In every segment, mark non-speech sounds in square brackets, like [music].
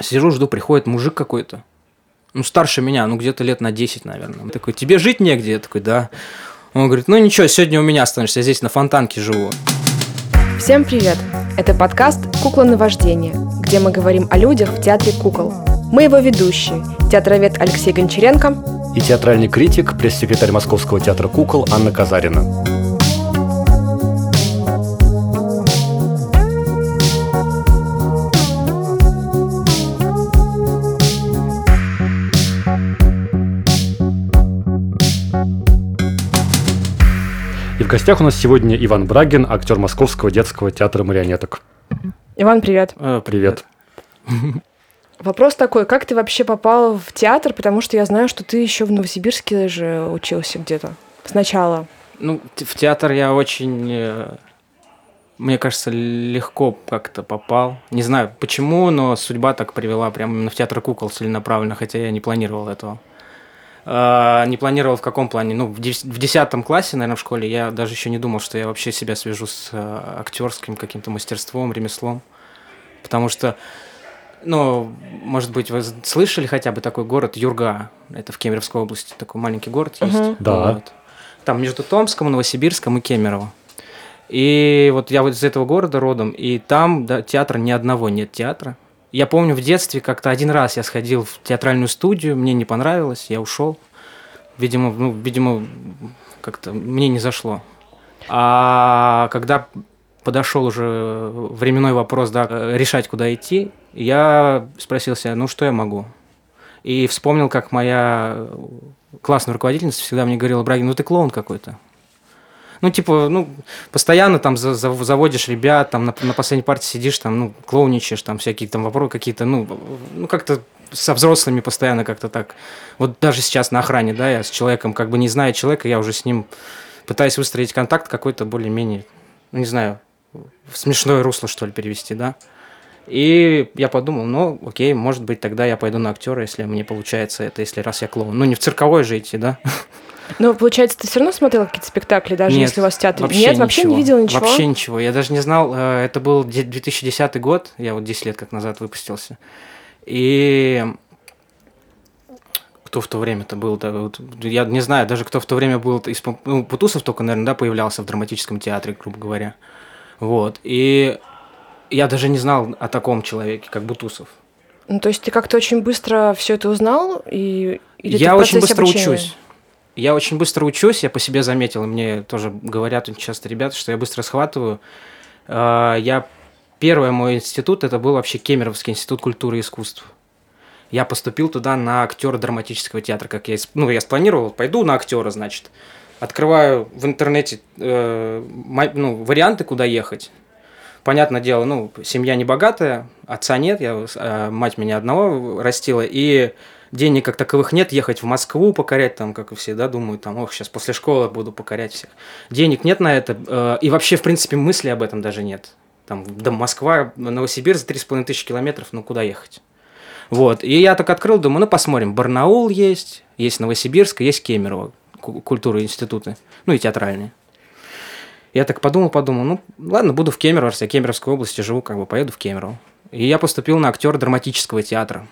Сижу, жду, приходит мужик какой-то. Ну, старше меня, ну, где-то лет на 10, наверное. Он такой, тебе жить негде? Я такой, да. Он говорит, ну ничего, сегодня у меня останешься, я здесь на фонтанке живу. Всем привет! Это подкаст «Кукла на вождение», где мы говорим о людях в театре кукол. Мы его ведущие, театровед Алексей Гончаренко и театральный критик, пресс-секретарь Московского театра кукол Анна Казарина. В гостях у нас сегодня Иван Брагин, актер Московского детского театра марионеток. Иван, привет. Э, привет. [laughs] Вопрос такой, как ты вообще попал в театр, потому что я знаю, что ты еще в Новосибирске же учился где-то сначала. Ну, в театр я очень, э, мне кажется, легко как-то попал. Не знаю почему, но судьба так привела прямо именно в театр кукол целенаправленно, хотя я не планировал этого. А, не планировал в каком плане? Ну, в десятом классе, наверное, в школе я даже еще не думал, что я вообще себя свяжу с э, актерским каким-то мастерством, ремеслом. Потому что ну, может быть, вы слышали хотя бы такой город Юрга. Это в Кемеровской области. Такой маленький город есть. Угу. Да. Вот. Там между Томском, Новосибирском и Кемерово. И вот я вот из этого города родом, и там да, театра ни одного нет театра. Я помню в детстве как-то один раз я сходил в театральную студию, мне не понравилось, я ушел. Видимо, ну, видимо, как-то мне не зашло. А когда подошел уже временной вопрос, да, решать, куда идти, я спросил себя, ну что я могу? И вспомнил, как моя классная руководительница всегда мне говорила, Брагин, ну ты клоун какой-то. Ну, типа, ну, постоянно там за, за, заводишь ребят, там на, на последней партии сидишь, там, ну, клоуничаешь, там всякие там вопросы какие-то, ну, ну, как-то со взрослыми постоянно как-то так. Вот даже сейчас на охране, да, я с человеком, как бы не знаю человека, я уже с ним пытаюсь выстроить контакт какой-то более-менее, ну, не знаю, в смешное русло, что ли, перевести, да. И я подумал, ну, окей, может быть, тогда я пойду на актера, если мне получается это, если раз я клоун. Ну, не в цирковой же идти, да? [laughs] Ну, получается, ты все равно смотрел какие-то спектакли, даже Нет, если у вас театр... Вообще Нет, ничего. вообще не видел ничего? Вообще ничего. Я даже не знал, э, это был 2010 год, я вот 10 лет как назад выпустился. И кто в то время-то был, да, вот, я не знаю, даже кто в то время был, из, ну, Путусов только, наверное, да, появлялся в драматическом театре, грубо говоря. Вот. И я даже не знал о таком человеке, как Бутусов. Ну, то есть ты как-то очень быстро все это узнал и или я очень быстро обучения? учусь. Я очень быстро учусь, я по себе заметил, мне тоже говорят часто ребята, что я быстро схватываю. А, я первый мой институт это был вообще Кемеровский институт культуры и искусств. Я поступил туда на актера драматического театра, как я, ну, я спланировал, пойду на актера, значит открываю в интернете э, ну, варианты, куда ехать. Понятное дело, ну, семья не богатая, отца нет, я, э, мать меня одного растила, и денег как таковых нет, ехать в Москву покорять, там, как и все, да, думают, там, ох, сейчас после школы буду покорять всех. Денег нет на это, э, и вообще, в принципе, мысли об этом даже нет. Там, до Москва, Новосибирск за 3,5 тысячи километров, ну, куда ехать? Вот, и я так открыл, думаю, ну, посмотрим, Барнаул есть, есть Новосибирск, есть Кемерово культуры институты, ну и театральные. Я так подумал, подумал, ну ладно, буду в Кемерово, я в Кемеровской области живу, как бы поеду в Кемерово. И я поступил на актер драматического театра.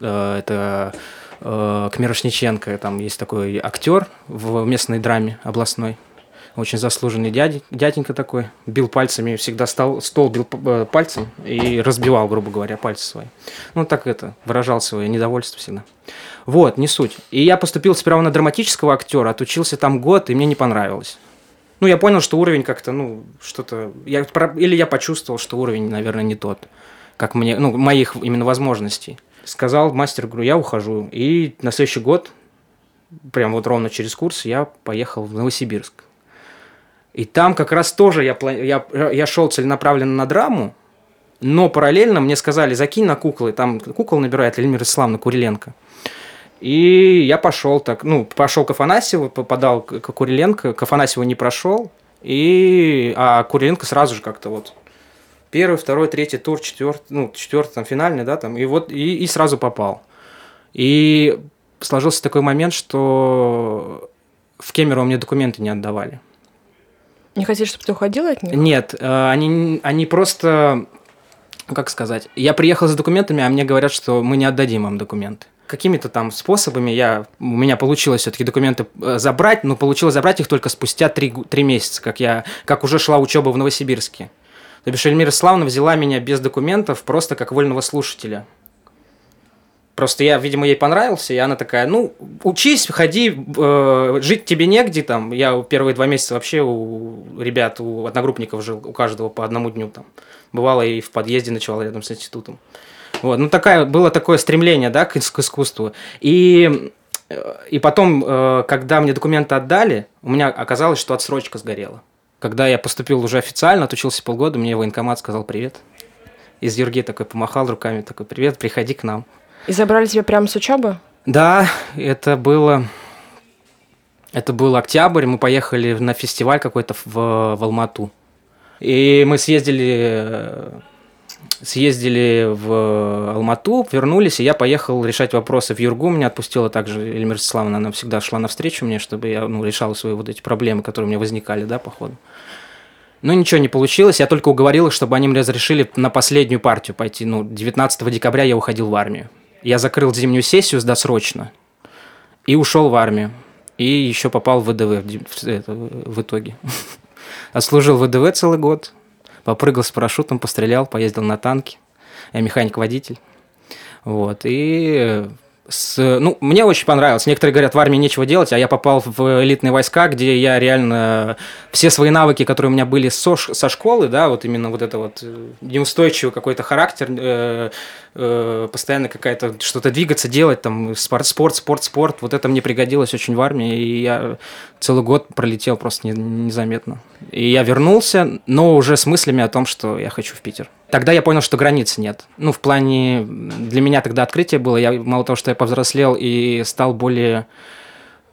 Э, это э, Кмирошниченко, там есть такой актер в местной драме областной очень заслуженный дядя, дяденька такой, бил пальцами, всегда стал, стол бил э, пальцем и разбивал, грубо говоря, пальцы свои. Ну, так это, выражал свое недовольство всегда. Вот, не суть. И я поступил сперва на драматического актера, отучился там год, и мне не понравилось. Ну, я понял, что уровень как-то, ну, что-то... Я, или я почувствовал, что уровень, наверное, не тот, как мне, ну, моих именно возможностей. Сказал мастер, говорю, я ухожу. И на следующий год, прям вот ровно через курс, я поехал в Новосибирск. И там как раз тоже я, я, я шел целенаправленно на драму, но параллельно мне сказали, закинь на куклы. Там кукол набирает Эльмира Исламовна Куриленко. И я пошел так, ну, пошел к Афанасьеву, попадал к Куриленко, к Афанасьеву не прошел, и, а Куриленко сразу же как-то вот первый, второй, третий тур, четвертый, ну, четвертый, там, финальный, да, там, и вот, и, и сразу попал. И сложился такой момент, что в Кемерово мне документы не отдавали. Не хотели, чтобы ты уходила от них? Нет, э, они, они просто как сказать, я приехал с документами, а мне говорят, что мы не отдадим вам документы. Какими-то там способами я, у меня получилось все-таки документы э, забрать, но получилось забрать их только спустя три, три месяца, как, я, как уже шла учеба в Новосибирске. То бишь Эльмира Славна взяла меня без документов, просто как вольного слушателя. Просто я, видимо, ей понравился, и она такая, ну, учись, ходи, э, жить тебе негде, там. Я первые два месяца вообще у ребят, у одногруппников жил, у каждого по одному дню там. Бывало и в подъезде ночевал рядом с институтом. Вот, ну, такая, было такое стремление, да, к, к искусству. И, э, и потом, э, когда мне документы отдали, у меня оказалось, что отсрочка сгорела. Когда я поступил уже официально, отучился полгода, мне военкомат сказал привет. Из Юрги такой помахал руками, такой привет, приходи к нам. И забрали тебя прямо с учебы? Да, это было... Это был октябрь, мы поехали на фестиваль какой-то в, в Алмату. И мы съездили, съездили в Алмату, вернулись, и я поехал решать вопросы в Юргу. Меня отпустила также Эльмира Ростиславовна, она всегда шла навстречу мне, чтобы я ну, решал свои вот эти проблемы, которые у меня возникали, да, по ходу. Но ничего не получилось, я только уговорил их, чтобы они мне разрешили на последнюю партию пойти. Ну, 19 декабря я уходил в армию. Я закрыл зимнюю сессию досрочно и ушел в армию. И еще попал в ВДВ в, в итоге. [laughs] Отслужил ВДВ целый год, попрыгал с парашютом, пострелял, поездил на танке. Я механик-водитель. Вот. И с, ну, мне очень понравилось. Некоторые говорят, в армии нечего делать, а я попал в элитные войска, где я реально все свои навыки, которые у меня были со, со школы, да, вот именно вот это вот э, неустойчивый какой-то характер, э, э, постоянно какая-то что-то двигаться, делать, там, спорт, спорт, спорт, спорт, вот это мне пригодилось очень в армии, и я целый год пролетел просто не, незаметно. И я вернулся, но уже с мыслями о том, что я хочу в Питер. Тогда я понял, что границ нет. Ну, в плане... Для меня тогда открытие было. Я, мало того, что я повзрослел и стал более,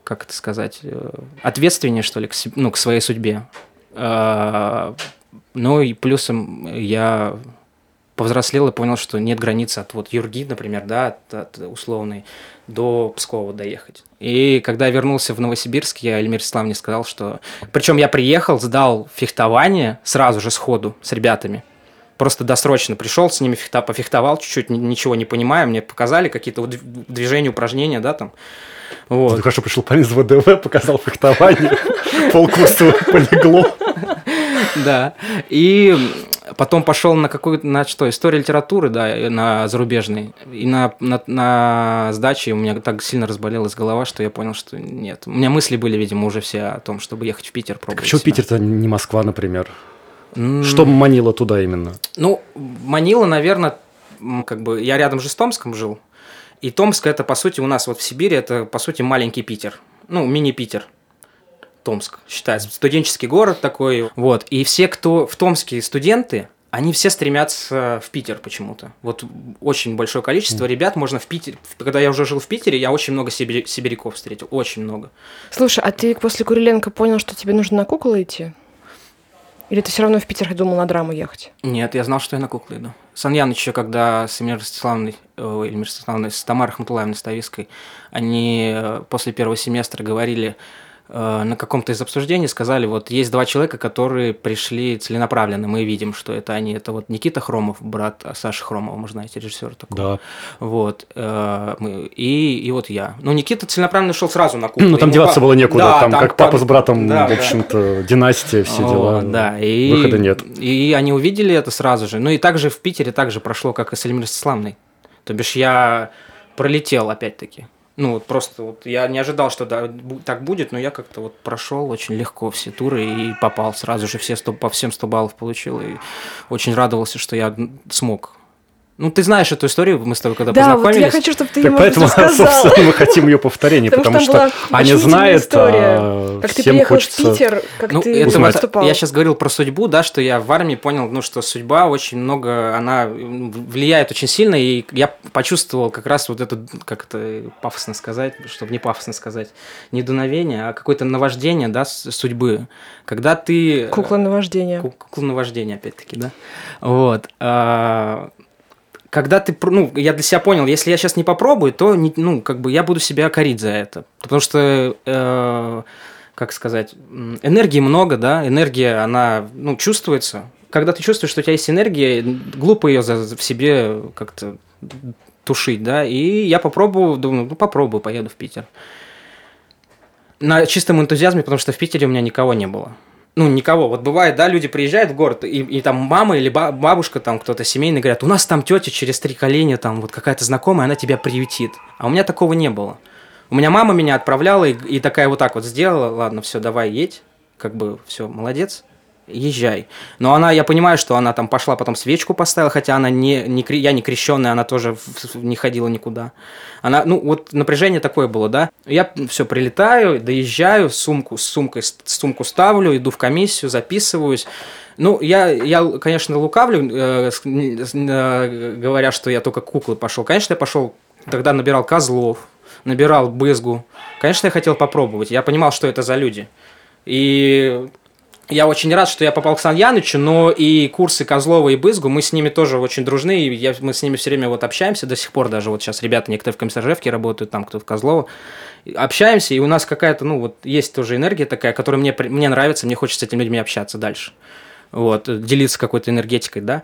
как это сказать, э, ответственнее, что ли, к, ну, к своей судьбе. А, ну и плюсом я повзрослел и понял, что нет границы от вот Юрги, например, да, от, от условной, до Пскова доехать. И когда я вернулся в Новосибирск, я Эльмир Славне сказал, что... Причем я приехал, сдал фехтование сразу же сходу с ребятами. Просто досрочно пришел, с ними фехта, пофехтовал чуть-чуть, ничего не понимая, мне показали какие-то движения, упражнения, да, там. Вот. Ты хорошо пришел парень из ВДВ, показал фехтование, [laughs] полкурса полегло. Да. И потом пошел на какую-то, на что, историю литературы, да, на зарубежный. И на, на, на сдаче у меня так сильно разболелась голова, что я понял, что нет. У меня мысли были, видимо, уже все о том, чтобы ехать в Питер пробовать. почему Питер-то не Москва, например? Что манило туда именно? Ну, манило, наверное, как бы я рядом же с Томском жил. И Томск это, по сути, у нас вот в Сибири, это, по сути, маленький Питер. Ну, мини-Питер. Томск считается. Студенческий город такой. Вот. И все, кто в Томске студенты, они все стремятся в Питер почему-то. Вот очень большое количество ребят можно в Питере. Когда я уже жил в Питере, я очень много сибиряков встретил. Очень много. Слушай, а ты после Куриленко понял, что тебе нужно на куклу идти? Или ты все равно в Питер думал на драму ехать? Нет, я знал, что я на куклы иду. Саньяныч еще, когда с Эмир Ростиславовной, э, Эмир Ростиславовной, с Тамарой Хматулаевной Ставиской, они э, после первого семестра говорили, на каком-то из обсуждений сказали, вот есть два человека, которые пришли целенаправленно, мы видим, что это они, это вот Никита Хромов, брат Саши Хромова, вы знаете, режиссер такой. Да. Вот, э, мы, и, и вот я. Ну, Никита целенаправленно шел сразу на кухню. Ну, там деваться было некуда, да, там, там как папа с братом, да, в общем-то, да. династия, все О, дела. Да, и, выхода нет. И они увидели это сразу же. Ну, и также в Питере также прошло, как и с Славной. То бишь я пролетел опять-таки. Ну, вот просто вот я не ожидал, что да, так будет, но я как-то вот прошел очень легко все туры и попал сразу же все 100, по всем 100 баллов получил. И очень радовался, что я смог ну, ты знаешь эту историю, мы с тобой когда да, познакомились. Да, вот я хочу, чтобы ты так его поэтому, [laughs] рассказал. собственно, мы хотим ее повторения, потому, что Аня знает, а как всем ты приехал хочется в Питер, как ну, ты это выступал. Я сейчас говорил про судьбу, да, что я в армии понял, ну, что судьба очень много, она влияет очень сильно, и я почувствовал как раз вот это, как это пафосно сказать, чтобы не пафосно сказать, не дуновение, а какое-то наваждение, да, судьбы. Когда ты... Кукла наваждения. Кукла наваждения, опять-таки, да. Вот. А, когда ты, ну, я для себя понял, если я сейчас не попробую, то, не, ну, как бы я буду себя корить за это. Потому что, э, как сказать, энергии много, да, энергия, она, ну, чувствуется, когда ты чувствуешь, что у тебя есть энергия, глупо ее в себе как-то тушить, да, и я попробую, думаю, ну попробую, поеду в Питер. На чистом энтузиазме, потому что в Питере у меня никого не было. Ну, никого. Вот бывает, да, люди приезжают в город, и, и там мама или бабушка, там кто-то семейный, говорят, у нас там тетя через три коления, там вот какая-то знакомая, она тебя приютит. А у меня такого не было. У меня мама меня отправляла и, и такая вот так вот сделала, ладно, все, давай едь, как бы все, молодец езжай. Но она, я понимаю, что она там пошла потом свечку поставила, хотя она не, не я не крещенная, она тоже не ходила никуда. Она, ну, вот напряжение такое было, да. Я все прилетаю, доезжаю, сумку с сумкой, сумку ставлю, иду в комиссию, записываюсь. Ну, я, я конечно, лукавлю, э, э, говоря, что я только куклы пошел. Конечно, я пошел, тогда набирал козлов, набирал бызгу. Конечно, я хотел попробовать. Я понимал, что это за люди. И я очень рад, что я попал к Сан Янычу, но и курсы Козлова и Бызгу, мы с ними тоже очень дружны, и я, мы с ними все время вот общаемся до сих пор, даже вот сейчас ребята некоторые в Комиссаржевке работают, там кто в Козлова, общаемся, и у нас какая-то, ну вот есть тоже энергия такая, которая мне, мне нравится, мне хочется с этими людьми общаться дальше, вот, делиться какой-то энергетикой, да.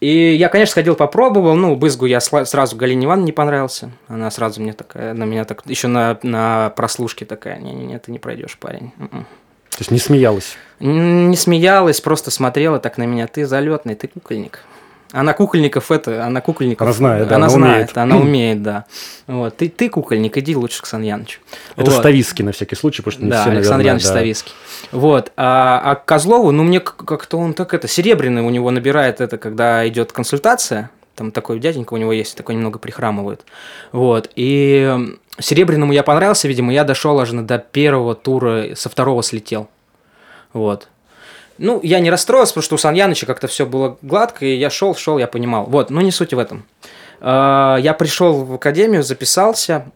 И я, конечно, сходил, попробовал. Ну, Бызгу я сразу Галине Ивановне не понравился. Она сразу мне такая, на меня так, еще на, на прослушке такая, не-не-не, ты не пройдешь, парень. То есть не смеялась? Не смеялась, просто смотрела так на меня. Ты залетный, ты кукольник. Она кукольников это, она кукольников. Она знает, да. Она, она знает, умеет. она умеет, да. Вот. Ты, ты кукольник, иди лучше к Сан Янычу. Это вот. Ставиский на всякий случай, потому что не да, все, Александр наверное, Янович да. Ставиский. Вот. А, а Козлову, ну, мне как-то он так это, серебряный у него набирает это, когда идет консультация. Там такой дяденька у него есть, такой немного прихрамывает. Вот. И Серебряному я понравился, видимо, я дошел аж до первого тура, со второго слетел. Вот. Ну, я не расстроился, потому что у Саньяныча как-то все было гладко, и я шел, шел, я понимал. Вот, но не суть в этом. А, я пришел в академию, записался,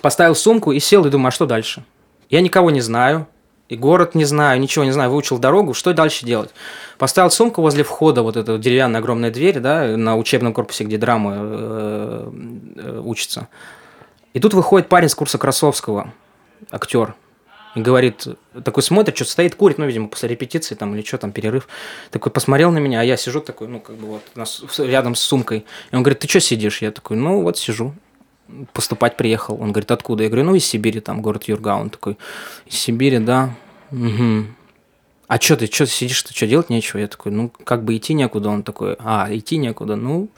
поставил сумку и сел и думаю, а что дальше? Я никого не знаю, и город не знаю, ничего не знаю, выучил дорогу, что дальше делать? Поставил сумку возле входа, вот эта деревянная огромная дверь, да, на учебном корпусе, где драма э, э, учится. И тут выходит парень с курса Красовского, актер, и говорит, такой смотрит, что стоит, курит, ну, видимо, после репетиции там или что там, перерыв. Такой посмотрел на меня, а я сижу такой, ну, как бы вот рядом с сумкой. И он говорит, ты что сидишь? Я такой, ну, вот сижу. Поступать приехал. Он говорит, откуда? Я говорю, ну, из Сибири, там, город Юрга. Он такой, из Сибири, да. Угу. А что ты, что сидишь, ты что, делать нечего? Я такой, ну, как бы идти некуда. Он такой, а, идти некуда, ну,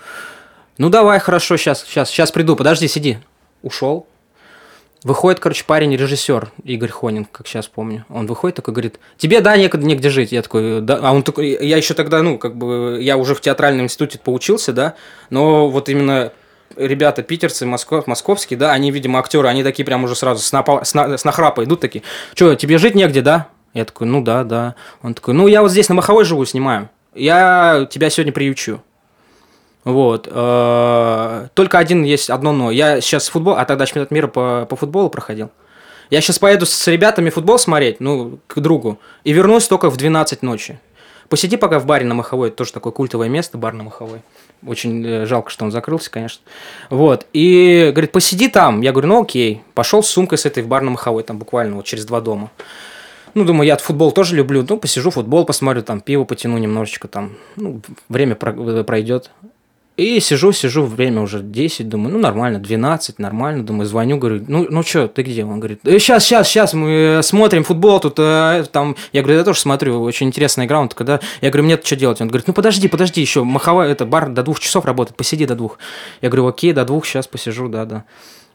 ну, давай, хорошо, сейчас, сейчас, сейчас приду, подожди, сиди. Ушел, Выходит, короче, парень, режиссер Игорь Хонин, как сейчас помню. Он выходит такой, говорит, тебе, да, некогда, негде жить. Я такой, да. А он такой, я еще тогда, ну, как бы, я уже в театральном институте поучился, да, но вот именно ребята питерцы, москов, московские, да, они, видимо, актеры, они такие прям уже сразу с, напа, с, на, с нахрапа идут такие, что, тебе жить негде, да? Я такой, ну да, да. Он такой, ну я вот здесь на Маховой живу, снимаю. Я тебя сегодня приючу. Вот. Э, только один есть одно но. Я сейчас футбол, а тогда чемпионат мира по, по футболу проходил. Я сейчас поеду с ребятами футбол смотреть, ну, к другу, и вернусь только в 12 ночи. Посиди пока в баре на Маховой, это тоже такое культовое место, бар на Маховой. Очень э, жалко, что он закрылся, конечно. Вот. И говорит, посиди там. Я говорю, ну окей. Пошел с сумкой с этой в бар на Маховой, там буквально вот через два дома. Ну, думаю, я футбол тоже люблю. Ну, посижу, футбол посмотрю, там пиво потяну немножечко, там, ну, время пройдет. И сижу, сижу, время уже 10, думаю, ну нормально, 12, нормально, думаю, звоню, говорю, ну, ну что, ты где? Он говорит, э, сейчас, сейчас, сейчас, мы э, смотрим футбол, тут э, там, я говорю, я тоже смотрю, очень интересная игра, он когда, я говорю, мне что делать? Он говорит, ну подожди, подожди, еще маховая, это бар до двух часов работает, посиди до двух. Я говорю, окей, до двух, сейчас посижу, да-да.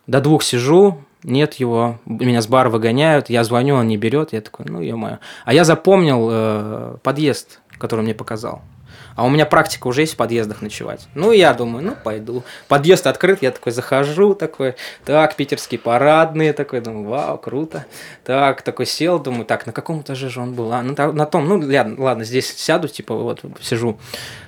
До двух сижу, нет его, меня с бара выгоняют, я звоню, он не берет, я такой, ну, ё-моё. А я запомнил э, подъезд, который мне показал. А у меня практика уже есть в подъездах ночевать. Ну, я думаю, ну, пойду. Подъезд открыт, я такой захожу, такой, так, питерские парадные, такой, думаю, вау, круто. Так, такой сел, думаю, так, на каком этаже же он был? А, на, на том, ну, ладно, ладно, здесь сяду, типа, вот, сижу.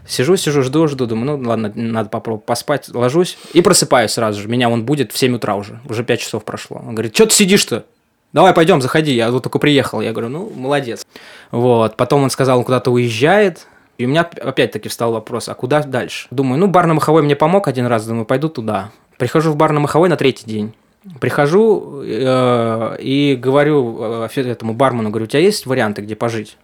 Сижу, сижу, жду, жду, думаю, ну, ладно, надо попробовать поспать, ложусь и просыпаюсь сразу же. Меня он будет в 7 утра уже, уже 5 часов прошло. Он говорит, что ты сидишь-то? Давай, пойдем, заходи, я вот только приехал. Я говорю, ну, молодец. Вот, потом он сказал, он куда-то уезжает, и у меня опять-таки встал вопрос, а куда дальше? Думаю, ну, бар на Маховой мне помог один раз, думаю, пойду туда. Прихожу в бар на Маховой на третий день. Прихожу э, и говорю э, этому бармену, говорю, у тебя есть варианты, где пожить?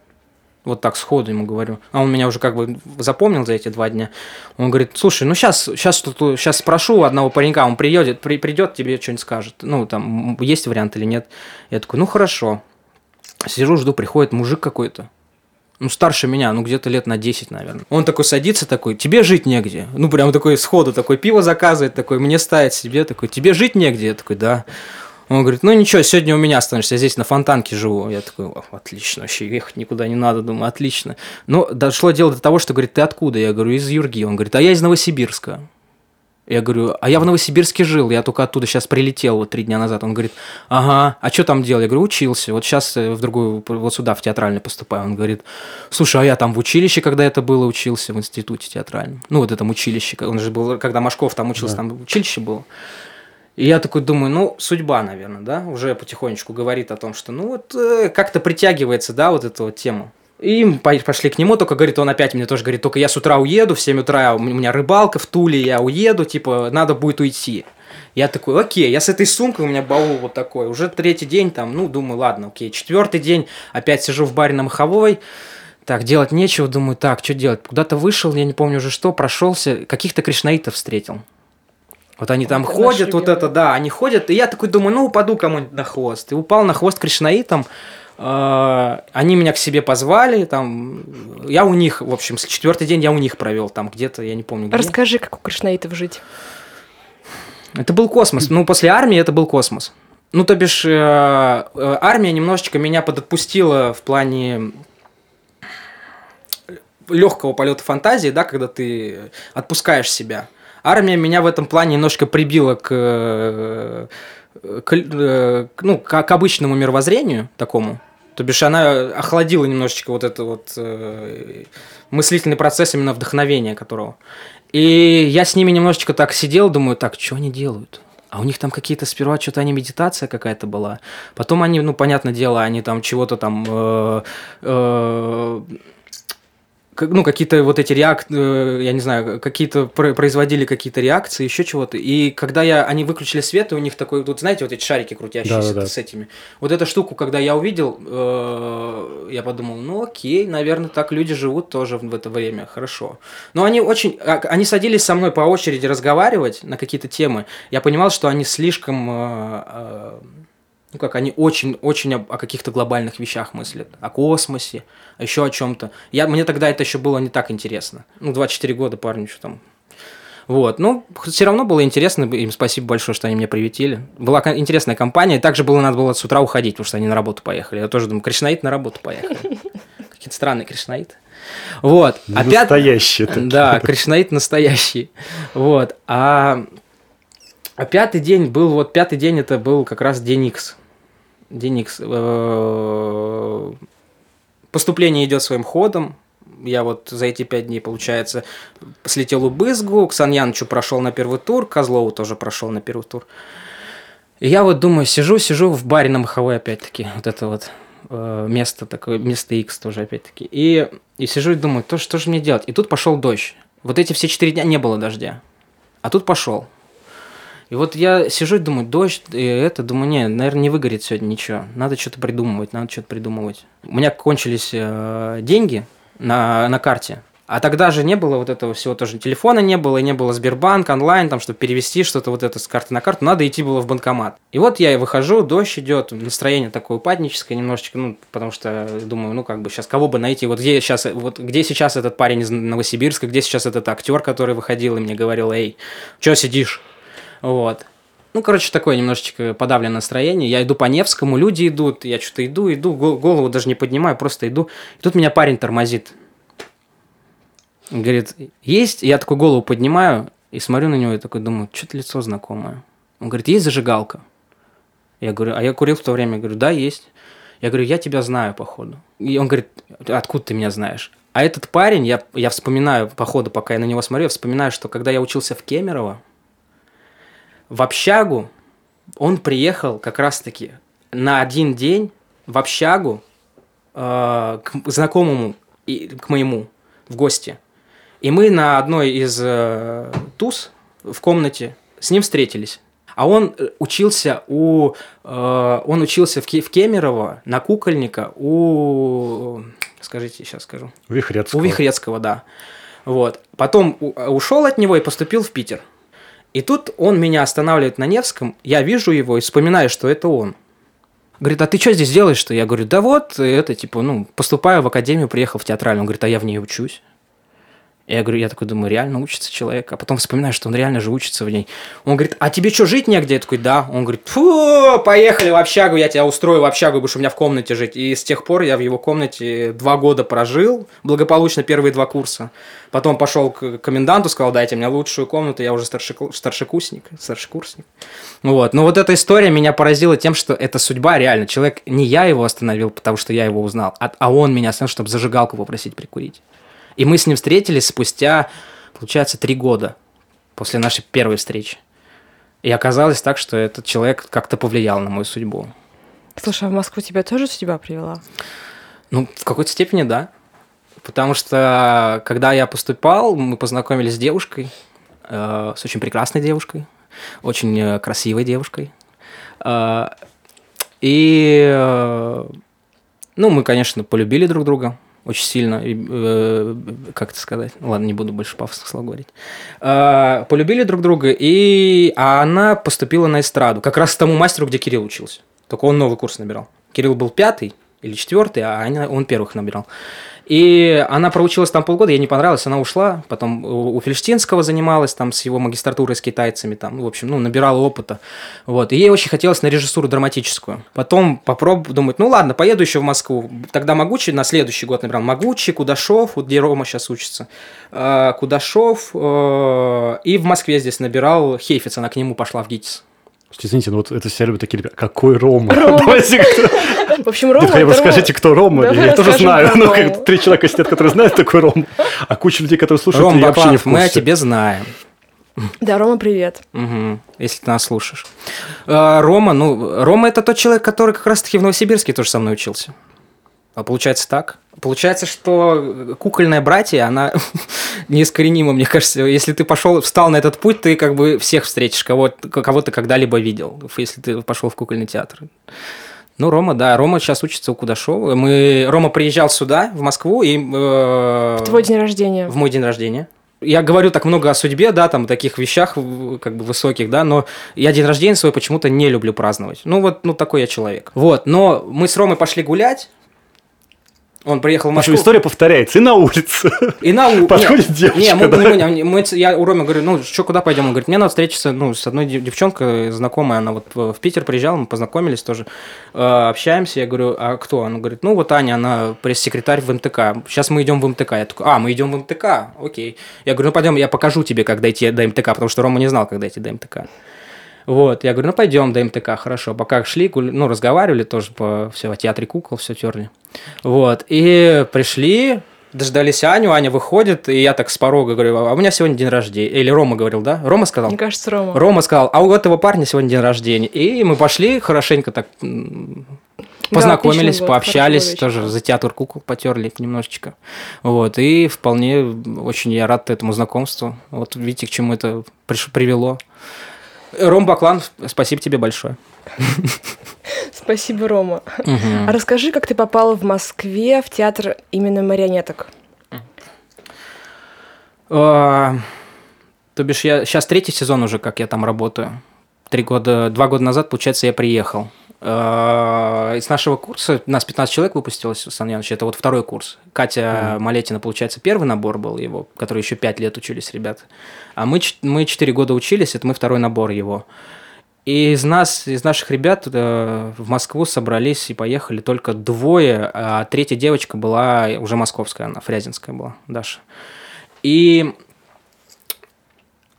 Вот так сходу ему говорю. А он меня уже как бы запомнил за эти два дня. Он говорит, слушай, ну сейчас, сейчас, тут, сейчас спрошу одного паренька, он придет, при, придет тебе что-нибудь скажет. Ну, там, есть вариант или нет. Я такой, ну хорошо. Сижу, жду, приходит мужик какой-то. Ну, старше меня, ну, где-то лет на 10, наверное. Он такой садится, такой, тебе жить негде. Ну, прям такой сходу, такой пиво заказывает, такой, мне ставит себе, такой, тебе жить негде? Я такой, да. Он говорит, ну ничего, сегодня у меня останешься, я здесь на Фонтанке живу. Я такой, отлично, вообще ехать никуда не надо, думаю, отлично. Но дошло дело до того, что, говорит, ты откуда? Я говорю, из Юрги. Он говорит, а я из Новосибирска. Я говорю, а я в Новосибирске жил, я только оттуда сейчас прилетел вот три дня назад. Он говорит, ага, а что там делал? Я говорю, учился, вот сейчас э, в другую, вот сюда, в театральный поступаю. Он говорит, слушай, а я там в училище, когда это было, учился, в институте театральном. Ну, вот этом училище, он же был, когда Машков там учился, да. там училище было. И я такой думаю, ну, судьба, наверное, да, уже потихонечку говорит о том, что, ну, вот э, как-то притягивается, да, вот эта вот тема. И пошли к нему, только говорит, он опять мне тоже говорит, только я с утра уеду, в 7 утра у меня рыбалка в Туле, я уеду, типа, надо будет уйти. Я такой, окей, я с этой сумкой, у меня баул вот такой, уже третий день там, ну, думаю, ладно, окей, четвертый день, опять сижу в баре на Маховой, так, делать нечего, думаю, так, что делать? Куда-то вышел, я не помню уже что, прошелся, каких-то кришнаитов встретил. Вот они там это ходят, вот это, да, они ходят, и я такой думаю, ну, упаду кому-нибудь на хвост. И упал на хвост кришнаитам, они меня к себе позвали, там, я у них, в общем, четвертый день я у них провел, там где-то, я не помню где. Расскажи, как у кришнаитов жить. Это был космос, ну, после армии это был космос. Ну, то бишь, э, э, армия немножечко меня подотпустила в плане легкого полета фантазии, да, когда ты отпускаешь себя армия меня в этом плане немножко прибила к, э, к, э, ну, к, к обычному мировоззрению такому. То бишь она охладила немножечко вот это вот э, мыслительный процесс именно вдохновения которого. И я с ними немножечко так сидел, думаю, так, что они делают? А у них там какие-то сперва что-то они медитация какая-то была. Потом они, ну, понятное дело, они там чего-то там э, э, ну, какие-то вот эти реакции, э, я не знаю, какие-то производили какие-то реакции, еще чего-то. И когда я, они выключили свет, и у них такой, вот знаете, вот эти шарики крутящиеся да, да, с этими. Вот эту штуку, когда я увидел, э, я подумал, ну окей, наверное, так люди живут тоже в это время, хорошо. Но они очень, а, они садились со мной по очереди разговаривать на какие-то темы. Я понимал, что они слишком э, ну как, они очень-очень о, о каких-то глобальных вещах мыслят, о космосе, еще о чем-то. Я, мне тогда это еще было не так интересно. Ну, 24 года парню, что там. Вот, ну, все равно было интересно, им спасибо большое, что они меня приветили. Была интересная компания, также было надо было с утра уходить, потому что они на работу поехали. Я тоже думаю, Кришнаит на работу поехали. [laughs] Какие-то странные Кришнаиты. Вот. А настоящий. [laughs] Да, Кришнаит настоящий. Вот. А а пятый день был, вот пятый день это был как раз день X. День X. Э, поступление идет своим ходом. Я вот за эти пять дней, получается, слетел у Бызгу, к Саньянчу прошел на первый тур, Козлову тоже прошел на первый тур. И я вот думаю, сижу, сижу в баре на Маховой опять-таки, вот это вот э, место такое, место X тоже опять-таки. И, и сижу и думаю, то, что же мне делать? И тут пошел дождь. Вот эти все четыре дня не было дождя. А тут пошел. И вот я сижу и думаю, дождь, и это, думаю, не, наверное, не выгорит сегодня ничего. Надо что-то придумывать, надо что-то придумывать. У меня кончились э, деньги на, на карте. А тогда же не было вот этого всего тоже. Телефона не было, и не было Сбербанк, онлайн, там, чтобы перевести что-то вот это с карты на карту. Надо идти было в банкомат. И вот я и выхожу, дождь идет, настроение такое упадническое немножечко, ну, потому что думаю, ну, как бы сейчас кого бы найти, вот где сейчас, вот где сейчас этот парень из Новосибирска, где сейчас этот актер, который выходил и мне говорил, эй, что сидишь? Вот. Ну, короче, такое немножечко подавленное настроение. Я иду по Невскому, люди идут, я что-то иду, иду, голову даже не поднимаю, просто иду. И тут меня парень тормозит. Говорит, есть? Я такую голову поднимаю и смотрю на него и такой думаю, что-то лицо знакомое. Он говорит, есть зажигалка? Я говорю, а я курил в то время? Я говорю, да, есть. Я говорю, я тебя знаю, походу. И он говорит, откуда ты меня знаешь? А этот парень, я, я вспоминаю, походу, пока я на него смотрю, я вспоминаю, что когда я учился в Кемерово, в общагу он приехал как раз-таки на один день в общагу э, к знакомому и к моему в гости. И мы на одной из э, туз в комнате с ним встретились. А он э, учился у... э, он учился в, в Кемерово на кукольника у... Скажите, сейчас скажу. Вихрецкого. У Вихрецкого, да. Вот. Потом у- ушел от него и поступил в Питер. И тут он меня останавливает на Невском, я вижу его и вспоминаю, что это он. Говорит, а ты что здесь делаешь-то? Я говорю, да вот, это типа, ну, поступаю в академию, приехал в театральную. Он говорит, а я в ней учусь. Я говорю, я такой думаю, реально учится человек. А потом вспоминаю, что он реально же учится в ней. Он говорит, а тебе что, жить негде? Я такой, да. Он говорит, фу, поехали в общагу, я тебя устрою в общагу, будешь у меня в комнате жить. И с тех пор я в его комнате два года прожил, благополучно первые два курса. Потом пошел к коменданту, сказал, дайте мне лучшую комнату, я уже старшеку- старшекурсник, старшекурсник. Вот. Но вот эта история меня поразила тем, что это судьба реально. Человек, не я его остановил, потому что я его узнал, а, а он меня остановил, чтобы зажигалку попросить прикурить. И мы с ним встретились спустя, получается, три года после нашей первой встречи. И оказалось так, что этот человек как-то повлиял на мою судьбу. Слушай, а в Москву тебя тоже судьба привела? Ну, в какой-то степени да. Потому что, когда я поступал, мы познакомились с девушкой, э, с очень прекрасной девушкой, очень э, красивой девушкой. Э, и, э, ну, мы, конечно, полюбили друг друга очень сильно. Э, как это сказать? Ладно, не буду больше пафосных слов говорить. Э, полюбили друг друга, и а она поступила на эстраду, как раз к тому мастеру, где Кирилл учился. Только он новый курс набирал. Кирилл был пятый или четвертый, а Аня- он первых набирал. И она проучилась там полгода, ей не понравилось, она ушла. Потом у Фельштинского занималась там с его магистратурой с китайцами, там, в общем, ну, набирала опыта. Вот. И ей очень хотелось на режиссуру драматическую. Потом попробовать, думать, ну ладно, поеду еще в Москву. Тогда Могучий на следующий год набирал. Могучий, Кудашов, вот где Рома сейчас учится. Э, Кудашов. э, И в Москве здесь набирал Хейфиц, она к нему пошла в ГИТИС. Извините, ну вот это все любят такие ребята. Какой Рома? Рома. [laughs] Давайте В общем, Нет, Рома... хотя бы это Рома- расскажите, кто Рома. Я тоже знаю. [laughs] Ну, как три человека сидят, которые знают такой Рому. А куча людей, которые слушают, Ром я вообще не в Бакланов, мы о курсе. тебе знаем. Да, Рома, привет. Мгм, если ты нас слушаешь. А, Рома, ну, Рома это тот человек, который как раз-таки в Новосибирске тоже со мной учился. А получается так? Получается, что кукольное братье, она [laughs] неискоренима, мне кажется. Если ты пошел, встал на этот путь, ты как бы всех встретишь, кого, кого ты когда-либо видел, если ты пошел в кукольный театр. Ну, Рома, да, Рома сейчас учится у Кудашова. Мы... Рома приезжал сюда, в Москву, и... э, В твой день рождения. в мой день рождения. Я говорю так много о судьбе, да, там, таких вещах, как бы, высоких, да, но я день рождения свой почему-то не люблю праздновать. Ну, вот, ну, такой я человек. Вот, но мы с Ромой пошли гулять, он приехал в В общем, Москву. история повторяется и на улице. И на у... Подходит Нет, девочка, Не, мы, да? мы- мы- мы- я у Ромы говорю, ну, что, куда пойдем? Он говорит, мне надо встретиться, ну, с одной дев- девчонкой знакомой, она вот в в Питер приезжала, мы познакомились тоже, э, общаемся, я говорю, а кто? Она говорит, ну, вот Аня, она пресс-секретарь в МТК, сейчас мы идем в МТК. Я такой, а, мы идем в МТК, окей. Я говорю, ну, пойдем, я покажу тебе, как дойти до МТК, потому что Рома не знал, как дойти до МТК. Вот, я говорю, ну пойдем до МТК, хорошо. Пока шли, ну, разговаривали тоже по все о театре кукол, все терли. Вот, и пришли, дождались Аню, Аня выходит, и я так с порога говорю, а у меня сегодня день рождения. Или Рома говорил, да? Рома сказал? Мне кажется, Рома. Рома сказал, а у этого парня сегодня день рождения. И мы пошли хорошенько так познакомились, было, пообщались, хорошо тоже за театр кукол потерли немножечко. Вот, и вполне очень я рад этому знакомству. Вот видите, к чему это приш- привело. Ром Баклан, спасибо тебе большое. Спасибо, Рома. А расскажи, как ты попала в Москве в театр именно марионеток? А, То бишь, я сейчас третий сезон уже, как я там работаю. Три года, два года назад, получается, я приехал. А, Из нашего курса, нас 15 человек выпустилось, Сан Яныч, это вот второй курс. Катя Малетина, получается, первый набор был его, который еще 5 лет учились ребята. А мы, мы 4 года учились, это мы второй набор его. И из нас, из наших ребят э, в Москву собрались и поехали только двое, а третья девочка была уже московская, она фрязинская была, Даша. И э,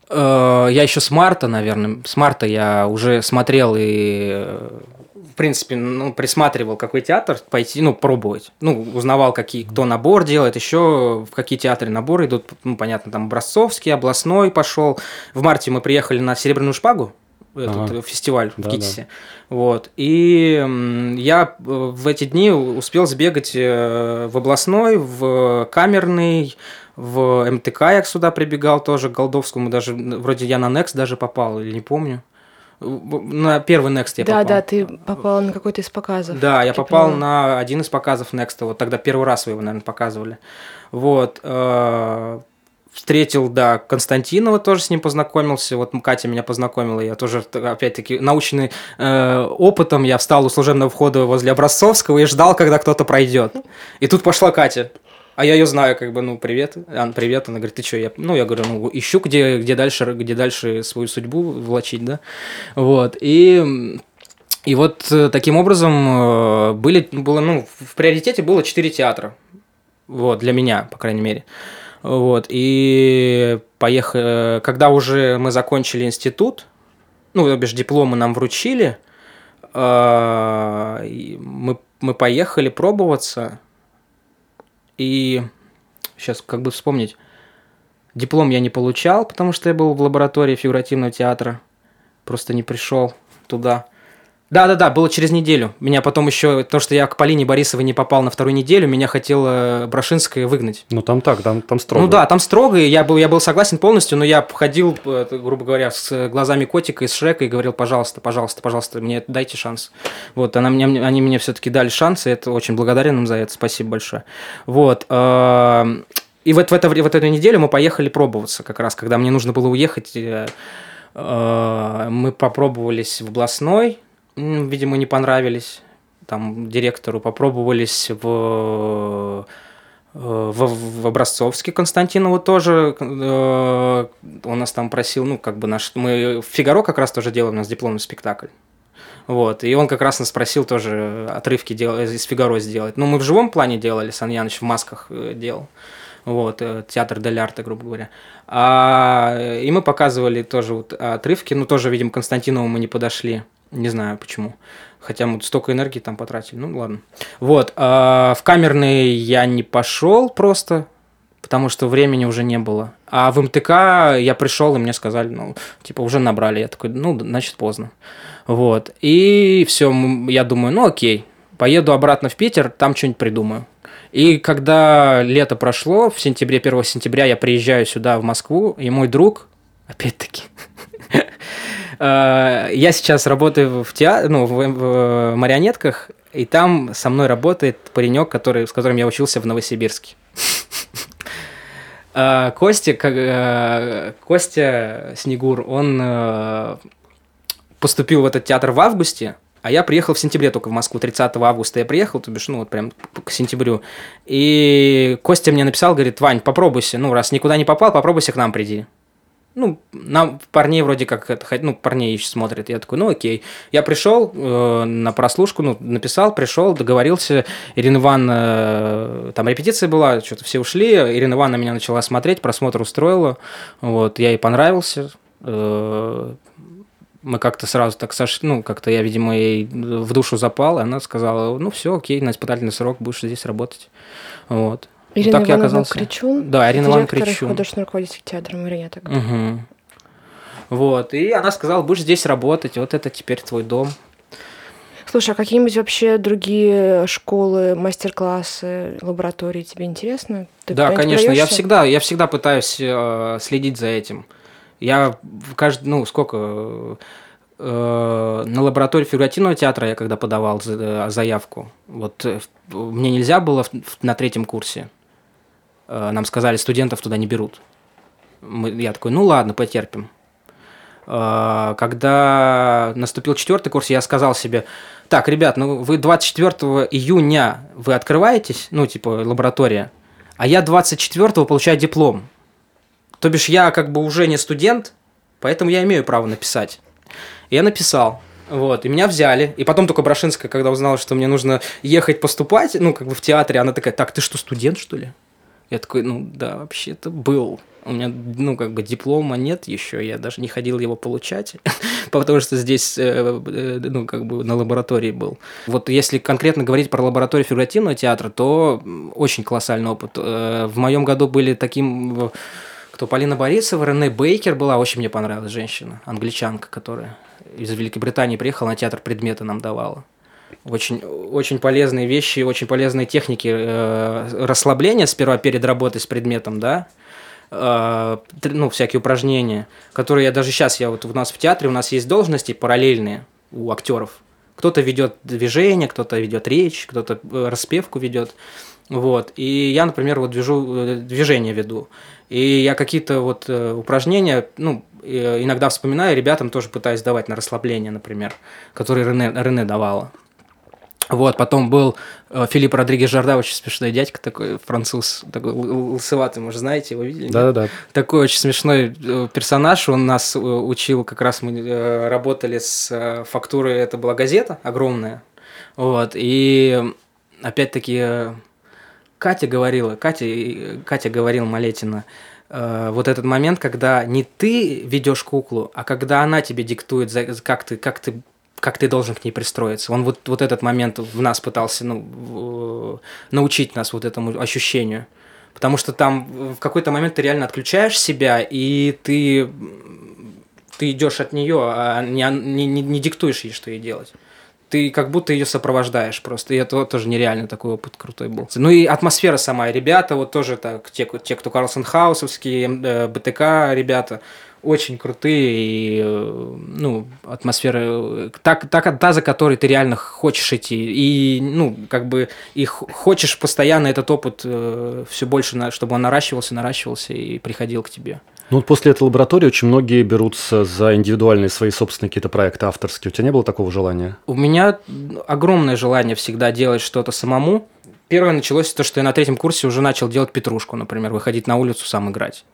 я еще с марта, наверное, с марта я уже смотрел и, э, в принципе, ну, присматривал, какой театр пойти, ну, пробовать. Ну, узнавал, какие, кто набор делает, еще в какие театры наборы идут. Ну, понятно, там Образцовский, областной пошел. В марте мы приехали на Серебряную шпагу, этот Ага. э, фестиваль в Да, КИТИСе. Вот. И я э, в эти дни успел сбегать э, в областной, в камерный, в МТК я сюда прибегал тоже, к Голдовскому, даже вроде я на Next даже попал, или не помню. На первый Next я да, попал. Да, ты попал на какой-то из показов. Да, я попал на один из показов Next. Вот тогда первый раз вы его, наверное, показывали. Вот. э, Встретил, да, Константинова, тоже с ним познакомился. Вот Катя меня познакомила. Я тоже, опять-таки, научный э, опытом, я встал у служебного входа возле Образцовского и ждал, когда кто-то пройдет. И тут пошла Катя. А я ее знаю, как бы, ну, привет, Ан, привет. Она говорит, ты что? Я, ну, я говорю, ну, ищу, где, где, дальше, где дальше свою судьбу влачить, да. Вот. И и вот э, таким образом э, были, было, ну, в приоритете было четыре театра. Вот, для меня, по крайней мере. Вот, и поехали, когда уже мы закончили институт, ну, бишь дипломы нам вручили, э, мы, мы поехали пробоваться, и сейчас как бы вспомнить, диплом я не получал, потому что я был в лаборатории фигуративного театра, просто не пришел туда. Да-да-да, было через неделю. Меня потом еще, то, что я к Полине Борисовой не попал на вторую неделю, меня хотела Брошинская выгнать. Ну там так, там, там строго. Ну да, там строго, и я был, я был согласен полностью, но я ходил, э, грубо говоря, с глазами котика из Шрека и говорил, пожалуйста, пожалуйста, пожалуйста, мне дайте шанс. Вот, она мне, они мне все-таки дали шанс, и это очень благодарен им за это, спасибо большое. Вот, и вот в, это, в эту неделю мы поехали пробоваться, как раз, когда мне нужно было уехать, э, э, мы попробовались в областной, видимо, не понравились там директору, попробовались в в, в Образцовске Константинову тоже э, он нас там просил, ну, как бы наш... Мы в Фигаро как раз тоже делаем, у нас дипломный спектакль. Вот, и он как раз нас просил тоже отрывки дел... из Фигаро сделать. Ну, мы в живом плане делали, Сан Яныч в масках э, делал. Вот, э, театр Дель Арте, грубо говоря. А, и мы показывали тоже вот отрывки, ну, тоже, видимо, Константинову мы не подошли. Не знаю почему. Хотя мы столько энергии там потратили. Ну, ладно. Вот. А в камерный я не пошел просто, потому что времени уже не было. А в МТК я пришел, и мне сказали, ну, типа, уже набрали. Я такой, ну, значит, поздно. Вот. И все, я думаю, ну, окей. Поеду обратно в Питер, там что-нибудь придумаю. И когда лето прошло, в сентябре, 1 сентября я приезжаю сюда, в Москву, и мой друг, опять-таки, [laughs] я сейчас работаю в, театре, ну, в, марионетках, и там со мной работает паренек, который, с которым я учился в Новосибирске. [laughs] Костя, как, Костя Снегур, он поступил в этот театр в августе, а я приехал в сентябре только в Москву, 30 августа я приехал, то бишь, ну, вот прям к сентябрю. И Костя мне написал, говорит, Вань, попробуйся, ну, раз никуда не попал, попробуйся к нам приди ну, нам парней вроде как, это, ну, парней еще смотрят. Я такой, ну, окей. Я пришел э, на прослушку, ну, написал, пришел, договорился. Ирина Ивановна, э, там репетиция была, что-то все ушли. Ирина Ивановна меня начала смотреть, просмотр устроила. Вот, я ей понравился. Э, мы как-то сразу так сошли, ну, как-то я, видимо, ей в душу запал, и она сказала, ну, все, окей, на испытательный срок будешь здесь работать. Вот. Ирина так Ивановна я оказался... Кричун, да, Ирина Ивановна Кричун. художественный руководитель театра марионеток. Угу. Вот, и она сказала, будешь здесь работать, вот это теперь твой дом. Слушай, а какие-нибудь вообще другие школы, мастер-классы, лаборатории тебе интересно? Ты да, конечно, я всегда, я всегда пытаюсь э, следить за этим. Я в каждый, ну, сколько э, на лаборатории фигуративного театра я когда подавал заявку, вот э, мне нельзя было на третьем курсе Э, нам сказали, студентов туда не берут. Мы, я такой, ну ладно, потерпим. Э, когда наступил четвертый курс, я сказал себе, так, ребят, ну вы 24 июня вы открываетесь, ну типа лаборатория, а я 24 получаю диплом. То бишь я как бы уже не студент, поэтому я имею право написать. Я написал. Вот, и меня взяли. И потом только Брошинская, когда узнала, что мне нужно ехать поступать, ну, как бы в театре, она такая, так, ты что, студент, что ли? Я такой, ну да, вообще-то был. У меня, ну, как бы диплома нет еще, я даже не ходил его получать, [laughs] потому что здесь, э, э, ну, как бы на лаборатории был. Вот если конкретно говорить про лабораторию фигуративного театра, то очень колоссальный опыт. Э, в моем году были таким кто Полина Борисова, Рене Бейкер была, очень мне понравилась женщина, англичанка, которая из Великобритании приехала на театр предметы нам давала. Очень, очень полезные вещи, очень полезные техники э, расслабления сперва перед работой с предметом, да, э, ну, всякие упражнения, которые я даже сейчас, я вот у нас в театре, у нас есть должности параллельные у актеров. Кто-то ведет движение, кто-то ведет речь, кто-то э, распевку ведет. Вот. И я, например, вот движу, э, движение веду. И я какие-то вот э, упражнения, ну, иногда вспоминаю, ребятам тоже пытаюсь давать на расслабление, например, которые Рене, Рене давала. Вот, потом был э, Филипп Родригес Жарда, очень смешной дядька такой, француз, такой лысоватый, может, знаете, его видели? Да-да-да. Такой очень смешной э, персонаж, он нас э, учил, как раз мы работали с фактурой, это была газета огромная, вот, и опять-таки Катя говорила, Катя, Катя говорила Малетина, вот этот момент, когда не ты ведешь куклу, а когда она тебе диктует, как ты, как ты как ты должен к ней пристроиться. Он вот, вот этот момент в нас пытался ну, научить нас вот этому ощущению. Потому что там в какой-то момент ты реально отключаешь себя, и ты, ты идешь от нее, а не, не, не, не диктуешь ей, что ей делать. Ты как будто ее сопровождаешь просто. И это тоже нереально такой опыт крутой был. Ну и атмосфера сама. Ребята, вот тоже так, те, те кто Карлсон Хаусовские, э, БТК ребята, очень крутые и ну атмосфера так так та за которой ты реально хочешь идти. И ну как бы и хочешь постоянно этот опыт э, все больше чтобы он наращивался наращивался и приходил к тебе. Ну вот после этой лаборатории очень многие берутся за индивидуальные свои собственные какие-то проекты авторские. У тебя не было такого желания? У меня огромное желание всегда делать что-то самому. Первое началось то, что я на третьем курсе уже начал делать петрушку, например, выходить на улицу сам играть.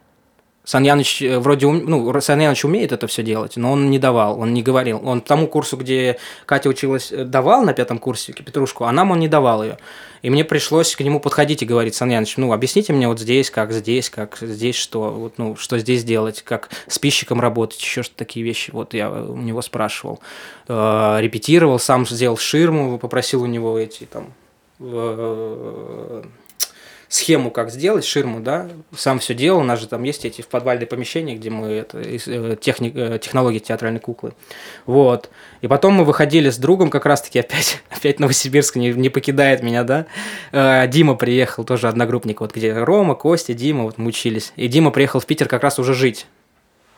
Сан Яныч э, вроде, ну, Сан Яныч умеет это все делать, но он не давал, он не говорил. Он тому курсу, где Катя училась, э, давал на пятом курсе Петрушку, а нам он не давал ее. И мне пришлось к нему подходить и говорить, Сан Яныч, ну, объясните мне вот здесь, как здесь, как здесь что, вот, ну, что здесь делать, как с пищиком работать, еще что такие вещи. Вот я у него спрашивал. Э, репетировал, сам сделал ширму, попросил у него эти там схему, как сделать ширму, да, сам все делал, у нас же там есть эти в подвальные помещения, где мы это, э, техник, э, технологии театральной куклы, вот, и потом мы выходили с другом как раз-таки опять, [laughs] опять Новосибирск не, не покидает меня, да, э, Дима приехал, тоже одногруппник, вот где Рома, Костя, Дима, вот мы учились, и Дима приехал в Питер как раз уже жить,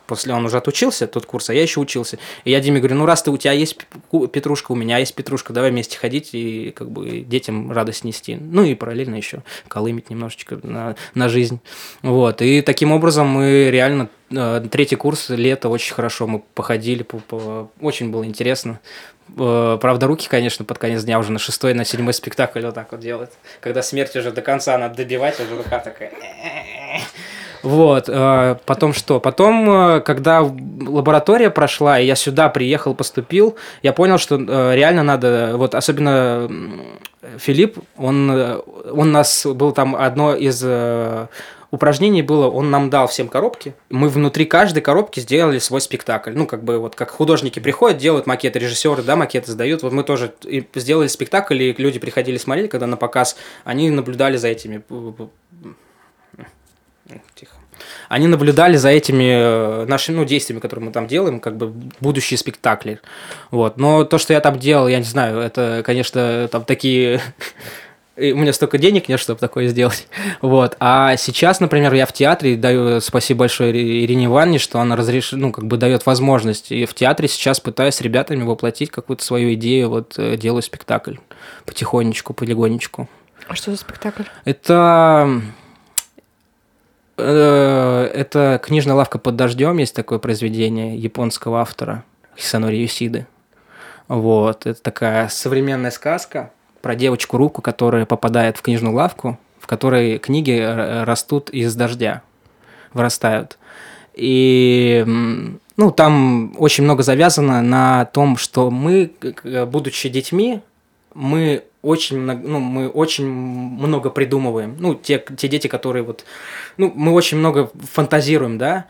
после он уже отучился, тот курс, а я еще учился. И я Диме говорю, ну раз ты у тебя есть петрушка, у меня есть петрушка, давай вместе ходить и как бы детям радость нести. Ну и параллельно еще колымить немножечко на, на жизнь. Вот. И таким образом мы реально э, третий курс, лето, очень хорошо мы походили, по, по, очень было интересно. Э, правда, руки, конечно, под конец дня уже на шестой, на седьмой спектакль вот так вот делают. Когда смерть уже до конца надо добивать, уже рука такая... Вот, э, потом что? Потом, э, когда лаборатория прошла, и я сюда приехал, поступил, я понял, что э, реально надо, вот особенно Филипп, он, он нас, был там одно из упражнений было, он нам дал всем коробки. Мы внутри каждой коробки сделали свой спектакль. Ну, как бы вот как художники приходят, делают макеты, режиссеры, да, макеты сдают. Вот мы тоже сделали спектакль, и люди приходили смотреть, когда на показ, они наблюдали за этими. Они наблюдали за этими э, нашими ну, действиями, которые мы там делаем, как бы будущие спектакли. Вот. Но то, что я там делал, я не знаю, это, конечно, там такие [laughs] и у меня столько денег нет, чтобы такое сделать. Вот. А сейчас, например, я в театре даю спасибо большое Ирине Ивановне, что она разреш... ну, как бы дает возможность. И в театре сейчас пытаюсь с ребятами воплотить какую-то свою идею, вот э, делаю спектакль потихонечку, полигонечку. А что за спектакль? Это это «Книжная лавка под дождем», есть такое произведение японского автора Хисанори Юсиды. Вот, это такая современная сказка про девочку-руку, которая попадает в книжную лавку, в которой книги растут из дождя, вырастают. И ну, там очень много завязано на том, что мы, будучи детьми, мы очень ну, мы очень много придумываем. Ну, те, те дети, которые вот, ну, мы очень много фантазируем, да,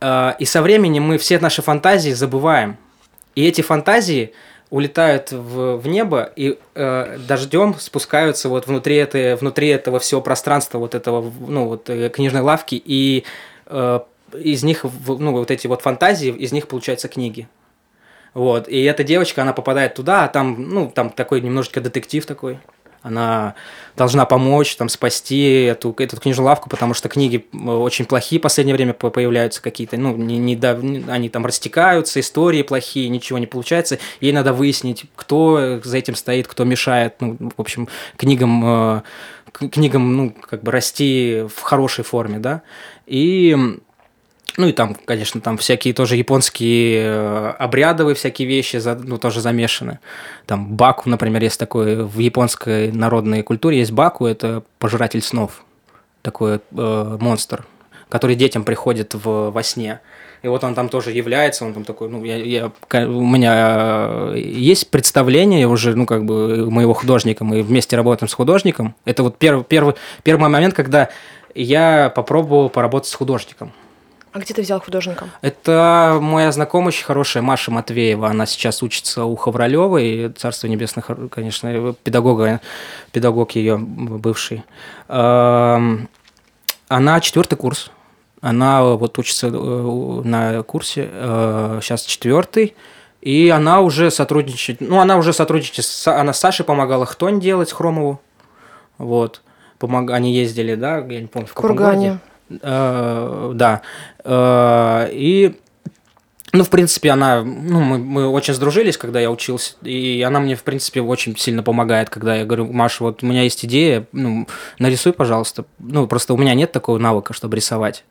а, и со временем мы все наши фантазии забываем. И эти фантазии улетают в, в небо и э, дождем спускаются вот внутри, этой, внутри этого всего пространства, вот этого, ну, вот э, книжной лавки, и э, из них, ну, вот эти вот фантазии, из них получаются книги. Вот, и эта девочка, она попадает туда, а там, ну, там такой немножечко детектив такой. она должна помочь, там, спасти эту, эту книжную лавку, потому что книги очень плохие в последнее время появляются какие-то, ну, не, не, они там растекаются, истории плохие, ничего не получается. Ей надо выяснить, кто за этим стоит, кто мешает, ну, в общем, книгам, э, книгам, ну, как бы расти в хорошей форме, да. И ну и там, конечно, там всякие тоже японские э, обрядовые всякие вещи ну, тоже замешаны. Там баку, например, есть такой в японской народной культуре есть баку, это пожиратель снов, такой э, монстр, который детям приходит в, во сне. И вот он там тоже является, он там такой, ну, я, я, у меня есть представление уже, ну, как бы, моего художника, мы вместе работаем с художником. Это вот первый, первый, первый момент, когда я попробовал поработать с художником. А где ты взял художника? Это моя знакомая очень хорошая Маша Матвеева. Она сейчас учится у Хавралевой, Царство Небесных, конечно, педагога, педагог ее бывший. Эм, она четвертый курс. Она вот учится э, на курсе, сейчас э, четвертый. И она уже сотрудничает, ну, она уже сотрудничает, она с Сашей помогала Хтонь делать, Хромову. Вот. Помог, они ездили, да, я не помню, в каком Кургане. городе. Э, да. Э, и ну, в принципе, она, ну, мы, мы очень сдружились, когда я учился, и она мне, в принципе, очень сильно помогает, когда я говорю, Маша, вот у меня есть идея, ну, нарисуй, пожалуйста. Ну, просто у меня нет такого навыка, чтобы рисовать.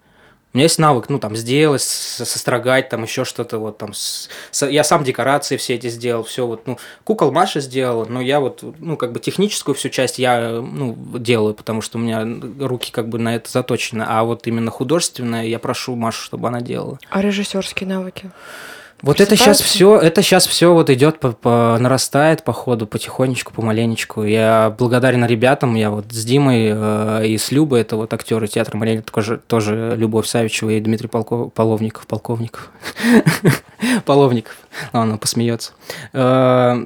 У меня есть навык, ну, там, сделать, сострогать, там, еще что-то, вот, там, с, я сам декорации все эти сделал, все, вот, ну, кукол Маша сделала, но я вот, ну, как бы техническую всю часть я, ну, делаю, потому что у меня руки как бы на это заточены, а вот именно художественное я прошу Машу, чтобы она делала. А режиссерские навыки? Вот это сейчас все, это сейчас все вот идет по, по нарастает по ходу, потихонечку, помаленечку. Я благодарен ребятам, я вот с Димой э, и с Любой, это вот актеры театра Мария, тоже, тоже Любовь Савичева и Дмитрий Полков, Половников, Полковников, [laughs] Половников, ладно, посмеется. Э,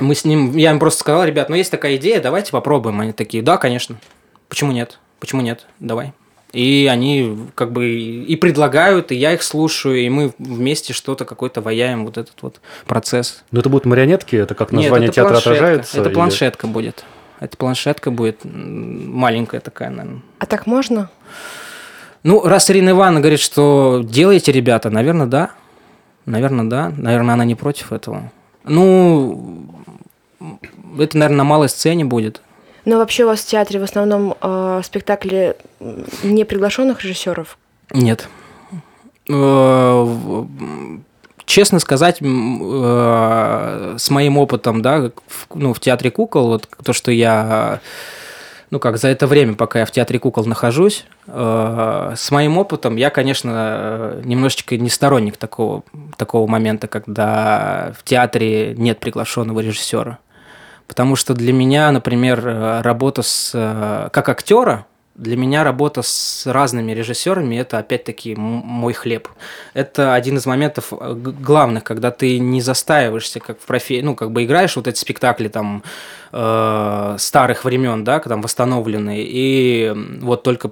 мы с ним, я им просто сказал, ребят, ну есть такая идея, давайте попробуем. Они такие, да, конечно. Почему нет? Почему нет? Давай. И они как бы и предлагают, и я их слушаю, и мы вместе что-то какой-то ваяем, вот этот вот процесс. Но это будут марионетки, это как название Нет, это театра планшетка. отражается? Это или... планшетка будет. Это планшетка будет маленькая такая, наверное. А так можно? Ну, раз Ирина Ивановна говорит, что делаете, ребята, наверное, да. Наверное, да. Наверное, она не против этого. Ну, это, наверное, на малой сцене будет. Но вообще у вас в театре в основном э, спектакли не приглашенных режиссеров? Нет. Э, честно сказать, э, с моим опытом, да, в, ну, в театре кукол, вот то, что я ну как, за это время, пока я в театре кукол нахожусь, э, с моим опытом я, конечно, немножечко не сторонник такого, такого момента, когда в театре нет приглашенного режиссера. Потому что для меня, например, работа с, как актера, для меня работа с разными режиссерами это опять-таки мой хлеб. Это один из моментов э, главных, когда ты не застаиваешься, как в профи... ну, как бы играешь вот эти спектакли там э, старых времен, да, там восстановленные, и вот только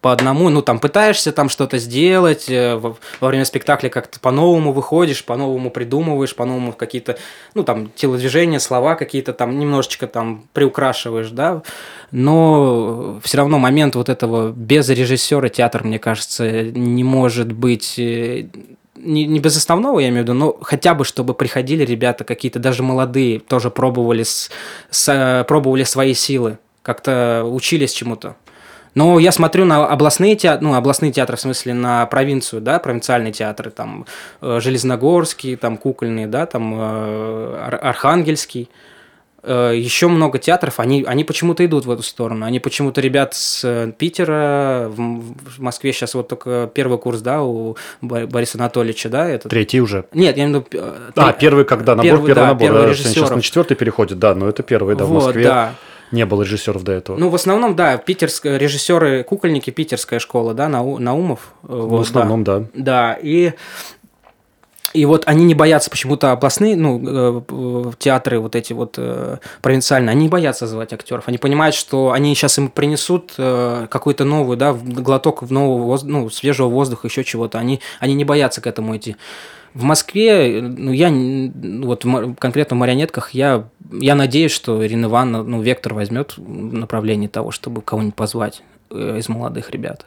по одному, ну, там, пытаешься там что-то сделать, э, во, во время спектакля как-то по-новому выходишь, по-новому придумываешь, по-новому какие-то, ну, там, телодвижения, слова какие-то там немножечко там приукрашиваешь, да, но все равно момент вот этого без режиссера театр, мне кажется, не может быть э, не, не без основного, я имею в виду, но хотя бы, чтобы приходили ребята какие-то, даже молодые, тоже пробовали, с, с, э, пробовали свои силы, как-то учились чему-то. Но я смотрю на областные театры, ну, областные театры, в смысле, на провинцию, да, провинциальные театры, там, э, Железногорский, там, Кукольный, да, там, э, Архангельский. Э, еще много театров, они, они почему-то идут в эту сторону. Они почему-то ребят с Питера, в, Москве сейчас вот только первый курс, да, у Бориса Анатольевича, да? Этот... Третий уже. Нет, я имею в виду... А, первый когда? Набор, первый, первый да, набор. Первый сейчас на четвертый переходит, да, но это первый, да, вот, в Москве. Да. Не было режиссеров до этого. Ну, в основном, да, питерские режиссеры, кукольники, питерская школа, да, Нау, Наумов. Э, вот, в основном, да. Да, да и и вот они не боятся почему-то областные, ну, э, театры вот эти вот э, провинциальные, они не боятся звать актеров. Они понимают, что они сейчас им принесут какую-то новую, да, глоток нового, ну, свежего воздуха, еще чего-то. Они, они не боятся к этому идти. В Москве, ну, я вот конкретно в марионетках, я, я надеюсь, что Ирина Ивановна, ну, вектор возьмет направление того, чтобы кого-нибудь позвать э, из молодых ребят.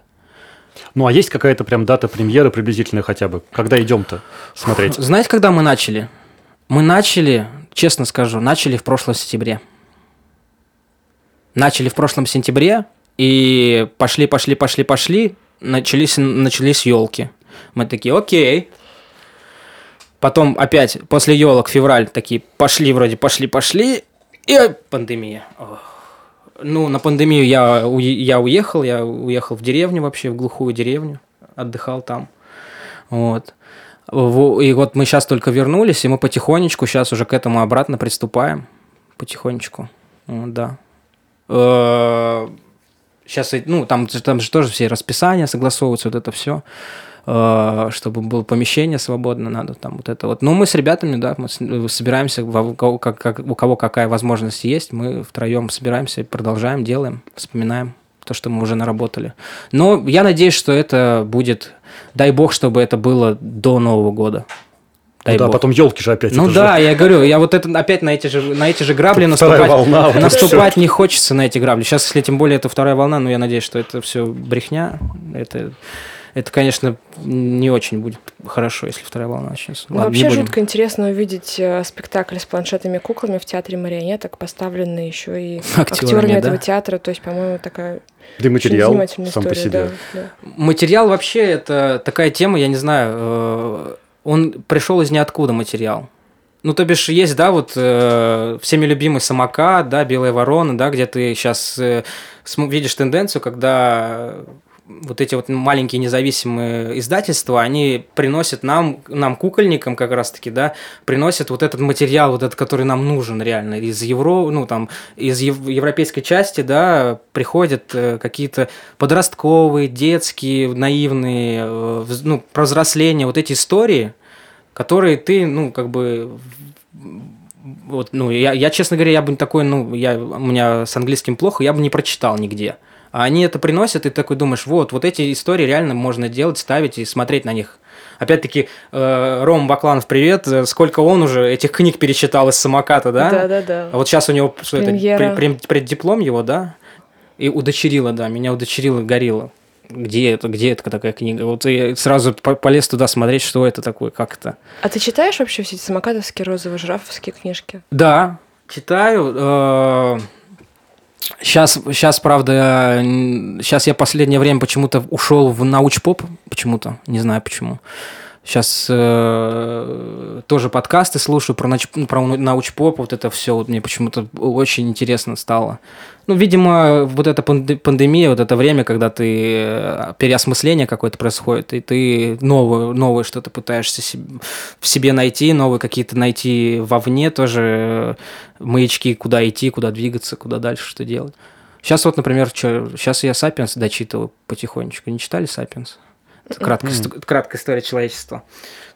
Ну, а есть какая-то прям дата премьеры приблизительная хотя бы? Когда идем-то смотреть? [laughs] Знаете, когда мы начали? Мы начали, честно скажу, начали в прошлом сентябре. Начали в прошлом сентябре, и пошли, пошли, пошли, пошли, начались, начались елки. Мы такие, окей. Потом опять после елок февраль такие пошли вроде, пошли, пошли, и пандемия. Ох. Ну, на пандемию я, я уехал, я уехал в деревню вообще, в глухую деревню, отдыхал там. Вот. И вот мы сейчас только вернулись, и мы потихонечку сейчас уже к этому обратно приступаем. Потихонечку. Да. Сейчас, э, ну, там, там же тоже все расписания согласовываются, вот это все. Э, чтобы было помещение свободно, надо там вот это вот. Но мы с ребятами, да, мы э, собираемся, у кого, как, как, у кого какая возможность есть, мы втроем собираемся, продолжаем, делаем, вспоминаем то, что мы уже наработали. Но я надеюсь, что это будет, дай бог, чтобы это было до Нового года. Дай ну да, бог. потом елки же опять. Ну да, же... я говорю, я вот это опять на эти же, на эти же грабли наступать, волна, наступать не хочется на эти грабли. Сейчас, если тем более это вторая волна, но я надеюсь, что это все брехня. Это это, конечно, не очень будет хорошо, если вторая волна начнется. Ну, вообще жутко интересно увидеть э, спектакль с планшетами куклами в театре марионеток, поставленный еще и [laughs] актерами, актерами да? этого театра. То есть, по-моему, такая да и материал сам история, по себе. Да, да. Материал вообще это такая тема, я не знаю, э, он пришел из ниоткуда материал. Ну, то бишь, есть, да, вот э, всеми любимый самокат, да, белая ворона, да, где ты сейчас э, видишь тенденцию, когда вот эти вот маленькие независимые издательства, они приносят нам, нам кукольникам как раз-таки, да, приносят вот этот материал, вот этот, который нам нужен реально. Из Евро, ну там, из ев- европейской части, да, приходят э, какие-то подростковые, детские, наивные, э, ну, про вот эти истории, которые ты, ну, как бы вот, ну, я, я, честно говоря, я бы такой, ну, я, у меня с английским плохо, я бы не прочитал нигде. А они это приносят, и ты такой думаешь, вот, вот эти истории реально можно делать, ставить и смотреть на них. Опять-таки, э, Ром Бакланов, привет. Сколько он уже этих книг перечитал из самоката, да? Да, да, да. А вот сейчас у него что это, преддиплом его, да? И удочерила, да, меня удочерила горилла. Где это, где это такая книга? Вот я сразу полез туда смотреть, что это такое, как это. А ты читаешь вообще все эти самокатовские, розовые, жирафовские книжки? Да, читаю. Э Сейчас, сейчас, правда, сейчас я последнее время почему-то ушел в научпоп, почему-то, не знаю почему. Сейчас э, тоже подкасты слушаю про, нач, про научпоп, вот это все вот мне почему-то очень интересно стало. Ну, видимо, вот эта пандемия, вот это время, когда ты э, переосмысление какое-то происходит, и ты новое, новое что-то пытаешься в себе найти, новые какие-то найти вовне тоже э, маячки, куда идти, куда двигаться, куда дальше, что делать. Сейчас вот, например, что, сейчас я «Сапиенс» дочитываю потихонечку. Не читали «Сапиенс»? Краткая, mm-hmm. краткая история человечества.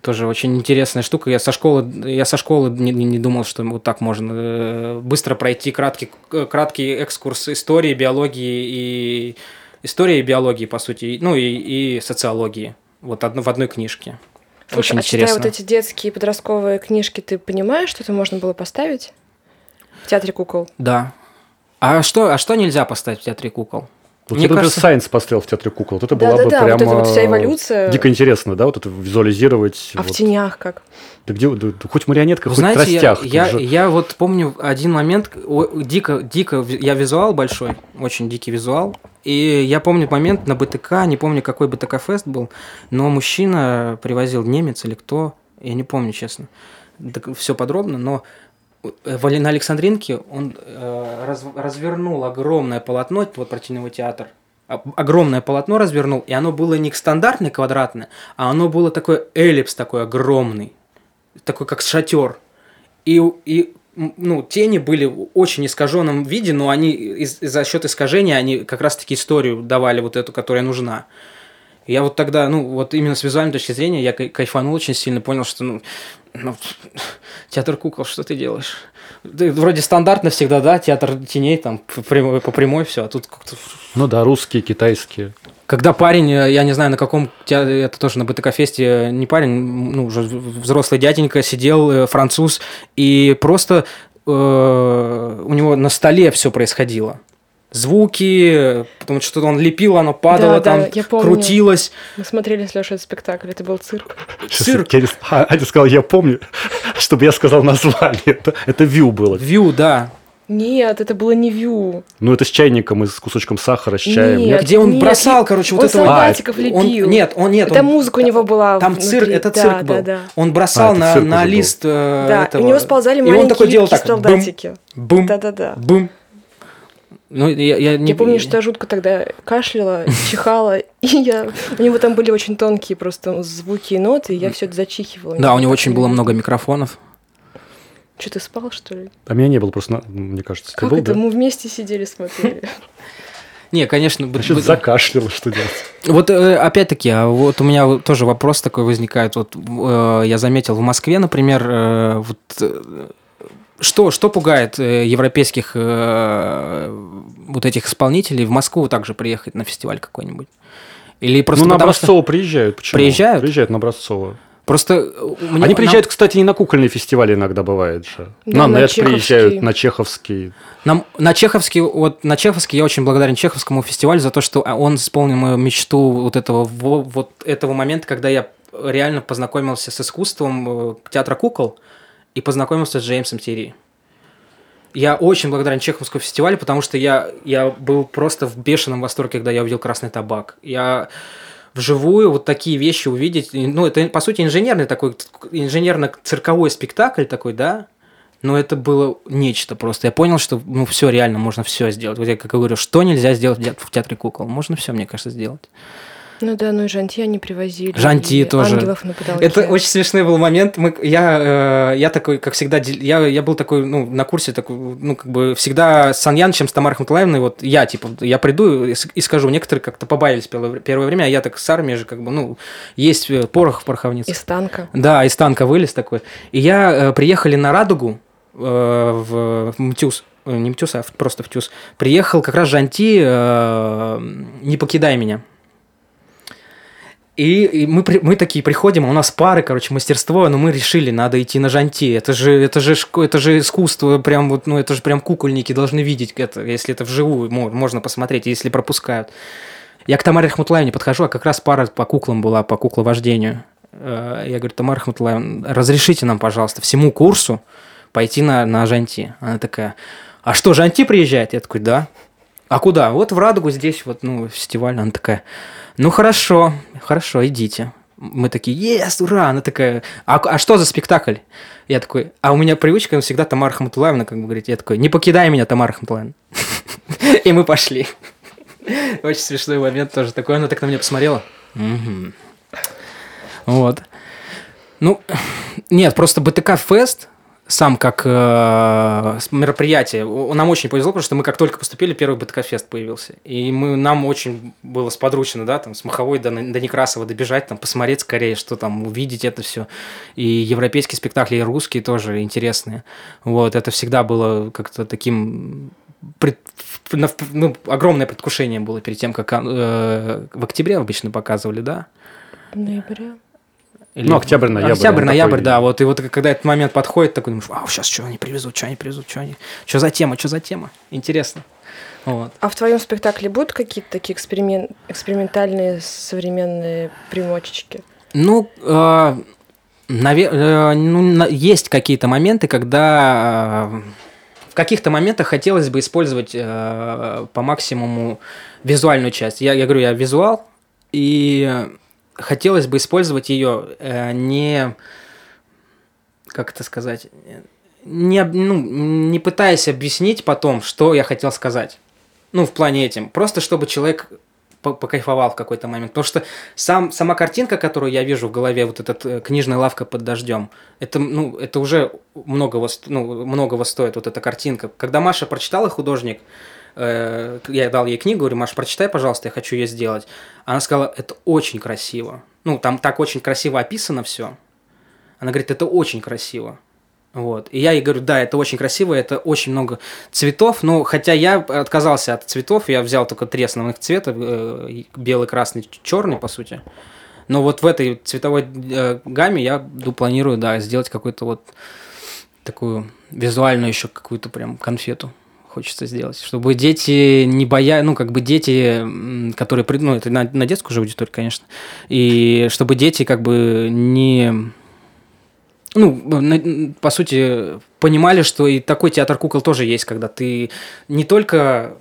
Тоже очень интересная штука. Я со школы, я со школы не, не думал, что вот так можно э, быстро пройти краткий, краткий экскурс истории, биологии и истории и биологии, по сути, ну и, и социологии. Вот одно, в одной книжке. Слушай, очень а интересно. читая вот эти детские подростковые книжки, ты понимаешь, что это можно было поставить в театре кукол? Да. А что, а что нельзя поставить в театре кукол? Вот Мне кажется... Сайенс пострел в театре кукол. Вот это да, была да, бы да, прямо... вот это вот вся эволюция. Дико интересно, да, вот это визуализировать. А вот. в тенях как? Да где, да, хоть марионетка, Вы хоть знаете, тростях. Я, я, я вот помню один момент, дико, дико, я визуал большой, очень дикий визуал. И я помню момент на БТК, не помню, какой БТК-фест был, но мужчина привозил немец или кто, я не помню, честно, все подробно, но на Александринке он э, раз, развернул огромное полотно, вот про теневой театр, огромное полотно развернул, и оно было не стандартное квадратное, а оно было такой эллипс такой огромный, такой как шатер. И, и ну, тени были в очень искаженном виде, но они из, за счет искажения они как раз-таки историю давали вот эту, которая нужна. Я вот тогда, ну, вот именно с визуальной точки зрения, я кайфанул очень сильно, понял, что, ну, ну театр кукол, что ты делаешь? Ты, вроде стандартно всегда, да, театр теней, там, по прямой, по прямой все, а тут как-то... Ну да, русские, китайские. Когда парень, э, я не знаю, на каком, это тоже на БТК-фесте, не парень, ну, уже взрослый дяденька сидел, э, француз, и просто э, у него на столе все происходило звуки, потому что он лепил, оно падало, да, там да, я помню. крутилось. Мы смотрели с Лешей этот спектакль, это был цирк. Цирк. А, Аня сказал, я помню, чтобы я сказал название. Это, это Вью было. Вью, да. Нет, это было не вью. Ну, это с чайником и с кусочком сахара, с чаем. Нет, Где он нет, бросал, короче, вот он этого... солдатиков а, лепил. Он, нет, он нет. Это он, музыка у него была Там внутри. цирк, это цирк да, был. Да, да. Он бросал а, на, на лист э, Да, этого. и у него сползали и маленькие он такой делал так, солдатики. Бум, Да-да-да. Бум. Ну, я, я, не... я помню, что я жутко тогда кашляла, [laughs] чихала, и я... У него там были очень тонкие просто звуки и ноты, и я все это зачихивала. Да, у него очень было много микрофонов. Что, ты спал, что ли? А меня не было просто, мне кажется. Как был, это? Да? Мы вместе сидели, смотрели. [laughs] Не, конечно... Значит, закашлял, что делать? Вот э, опять-таки, а вот у меня тоже вопрос такой возникает. Вот э, я заметил в Москве, например, э, вот что, что пугает европейских вот этих исполнителей в Москву также приехать на фестиваль какой-нибудь? Или просто ну, на потому, Образцово что... приезжают. Почему? Приезжают? Приезжают на Образцово. Просто мне, Они приезжают, нам... кстати, и на кукольные фестивали иногда бывает же. Да, на, на НЭТ приезжают, на Чеховский. Нам, на Чеховский, вот на Чеховский я очень благодарен Чеховскому фестивалю за то, что он исполнил мою мечту вот этого, вот этого момента, когда я реально познакомился с искусством э, театра кукол и познакомился с Джеймсом Терри. Я очень благодарен Чеховскому фестивалю, потому что я, я был просто в бешеном восторге, когда я увидел «Красный табак». Я вживую вот такие вещи увидеть. Ну, это, по сути, инженерный такой, инженерно-цирковой спектакль такой, да, но это было нечто просто. Я понял, что ну все реально можно все сделать. Вот я как говорю, что нельзя сделать в театре кукол, можно все, мне кажется, сделать. Ну да, ну и Жанти они привозили. Жанти тоже. Ангелов на потолке. Это очень смешной был момент. Мы, я, э, я такой, как всегда, я, я был такой, ну, на курсе такой, ну, как бы всегда с Саньянычем, с Тамарой Хматулаевной, вот я, типа, я приду и, и скажу, некоторые как-то побаялись первое, первое время, а я так с армией же, как бы, ну, есть э, порох в пороховнице. Из танка. Да, из танка вылез такой. И я, э, приехали на Радугу э, в, в МТЮС, э, не МТЮС, а просто в ТЮС. Приехал как раз Жанти э, «Не покидай меня». И, и мы, мы такие приходим, а у нас пары, короче, мастерство, но мы решили, надо идти на жанти. Это же, это же, это же искусство, прям вот, ну это же прям кукольники должны видеть это, если это вживую можно посмотреть, если пропускают. Я к Тамаре Ахматулаевне подхожу, а как раз пара по куклам была, по кукловождению. Э, я говорю, Тамара Ахматулаевна, разрешите нам, пожалуйста, всему курсу пойти на, на жанти. Она такая, а что, жанти приезжает? Я такой, да. А куда? Вот в Радугу здесь вот, ну, фестиваль. Она такая, ну хорошо, хорошо, идите. Мы такие, ес, ура! Она такая, а, а что за спектакль? Я такой, а у меня привычка всегда Тамара Хаматулаевна, как бы говорить. Я такой, не покидай меня, Тамара Хаматулаевна. [laughs] И мы пошли. [laughs] Очень смешной момент тоже такой. Она так на меня посмотрела. Вот. Ну, [laughs] нет, просто БТК Фест, сам как э, мероприятие. Нам очень повезло, потому что мы как только поступили, первый БТК-фест появился. И мы, нам очень было сподручно, да, там, с Маховой до, до Некрасова добежать, там, посмотреть скорее, что там, увидеть это все. И европейские спектакли, и русские тоже интересные. Вот, это всегда было как-то таким пред, ну, огромное предвкушение было перед тем, как э, в октябре обычно показывали, да? В ноябре. Или... Ну, октябрь, ноябрь. Октябрь, ноябрь, такой... да. Вот, и вот когда этот момент подходит, такой думаешь, вау, сейчас что они привезут, что они привезут, что они... Что за тема, что за тема? Интересно. Вот. А в твоем спектакле будут какие-то такие эксперимент... экспериментальные современные примочечки? Ну, э, навер... э, ну, есть какие-то моменты, когда э, в каких-то моментах хотелось бы использовать э, по максимуму визуальную часть. Я, я говорю, я визуал, и хотелось бы использовать ее э, не, как это сказать, не, ну, не пытаясь объяснить потом, что я хотел сказать. Ну, в плане этим. Просто чтобы человек покайфовал в какой-то момент. Потому что сам, сама картинка, которую я вижу в голове, вот эта э, книжная лавка под дождем, это, ну, это уже многого, ну, многого стоит, вот эта картинка. Когда Маша прочитала художник, э, я дал ей книгу, говорю, Маш, прочитай, пожалуйста, я хочу ее сделать. Она сказала, это очень красиво. Ну, там так очень красиво описано все. Она говорит, это очень красиво. Вот. И я ей говорю, да, это очень красиво, это очень много цветов, но хотя я отказался от цветов, я взял только три основных цвета, э, белый, красный, черный, по сути. Но вот в этой цветовой э, гамме я планирую, да, сделать какую-то вот такую визуальную еще какую-то прям конфету хочется сделать, чтобы дети не боялись, ну, как бы дети, которые, ну, это на, на детскую же аудиторию, конечно, и чтобы дети как бы не ну, по сути, понимали, что и такой театр кукол тоже есть, когда ты не только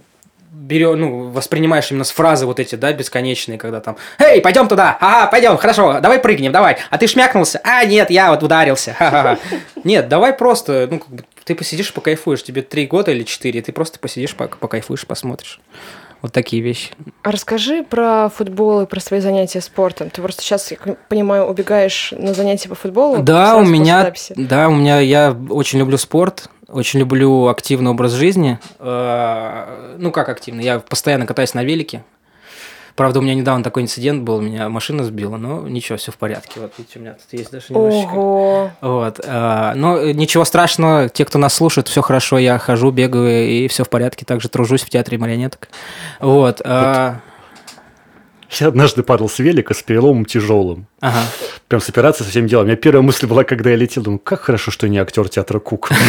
берешь, ну, воспринимаешь именно с фразы вот эти, да, бесконечные, когда там, «Эй, пойдем туда! Ага, пойдем, хорошо, давай прыгнем, давай!» А ты шмякнулся? «А, нет, я вот ударился!» Ха-ха-ха. Нет, давай просто, ну, как бы, ты посидишь, покайфуешь, тебе три года или четыре, ты просто посидишь, покайфуешь, посмотришь. Вот такие вещи. А расскажи про футбол и про свои занятия спортом. Ты просто сейчас, я понимаю, убегаешь на занятия по футболу? Да, у меня, да, у меня, я очень люблю спорт, очень люблю активный образ жизни. Э, ну, как активный? Я постоянно катаюсь на велике. Правда, у меня недавно такой инцидент был, меня машина сбила, но ничего, все в порядке. Вот видите, у меня тут есть даже немножечко. Ого. Вот. А, но ничего страшного, те, кто нас слушает, все хорошо, я хожу, бегаю, и все в порядке. Также тружусь в театре марионеток. Вот. А, я однажды падал с велика с переломом тяжелым. Ага. Прям с операцией со всем делом. У меня первая мысль была, когда я летел, думаю, как хорошо, что не актер театра Кук. [laughs]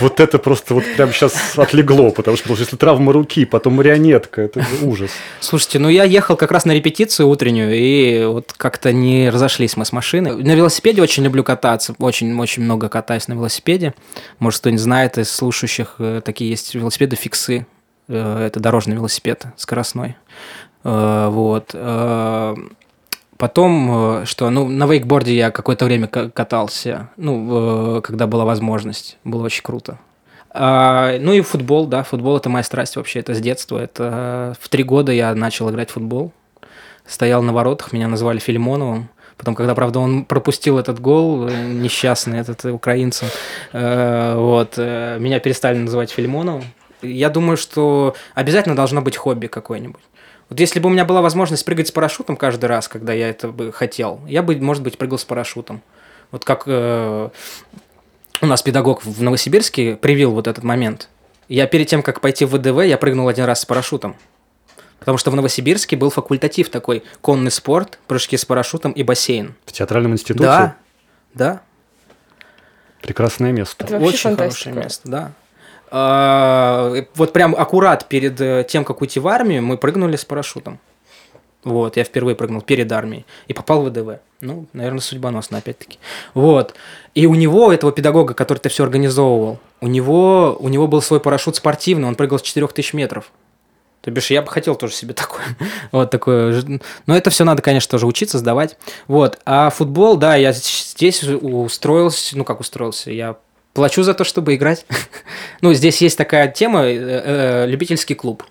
Вот это просто вот прям сейчас отлегло, потому что если травма руки, потом марионетка, это ужас. Слушайте, ну я ехал как раз на репетицию утреннюю, и вот как-то не разошлись мы с машиной. На велосипеде очень люблю кататься, очень-очень много катаюсь на велосипеде. Может, кто-нибудь знает из слушающих, э, такие есть велосипеды фиксы. Э, это дорожный велосипед скоростной. Э, вот. Э, потом, э, что, ну, на вейкборде я какое-то время катался, ну, когда была возможность. Было очень круто. А, ну и футбол, да, футбол это моя страсть вообще, это с детства. Это в три года я начал играть в футбол. Стоял на воротах, меня называли Филимоновым. Потом, когда, правда, он пропустил этот гол, несчастный этот украинцем, вот, меня перестали называть Филимоновым. Я думаю, что обязательно должно быть хобби какое-нибудь. Вот если бы у меня была возможность прыгать с парашютом каждый раз, когда я это бы хотел, я бы, может быть, прыгал с парашютом. Вот как э, у нас педагог в Новосибирске привил вот этот момент. Я перед тем, как пойти в ВДВ, я прыгнул один раз с парашютом. Потому что в Новосибирске был факультатив такой конный спорт, прыжки с парашютом и бассейн. В театральном институте? Да, да. Прекрасное место. Это Очень фантастика. хорошее место, да. А, вот прям аккурат перед э, тем, как уйти в армию, мы прыгнули с парашютом. Вот, я впервые прыгнул перед армией и попал в ВДВ. Ну, наверное, судьбоносно, опять-таки. Вот. И у него, этого педагога, который ты все организовывал, у него, у него был свой парашют спортивный, он прыгал с 4000 метров. То бишь, я бы хотел тоже себе такое. [laughs] вот такое. Но это все надо, конечно, тоже учиться, сдавать. Вот. А футбол, да, я здесь устроился, ну как устроился, я плачу за то, чтобы играть. [laughs] ну, здесь есть такая тема, э, э, любительский клуб.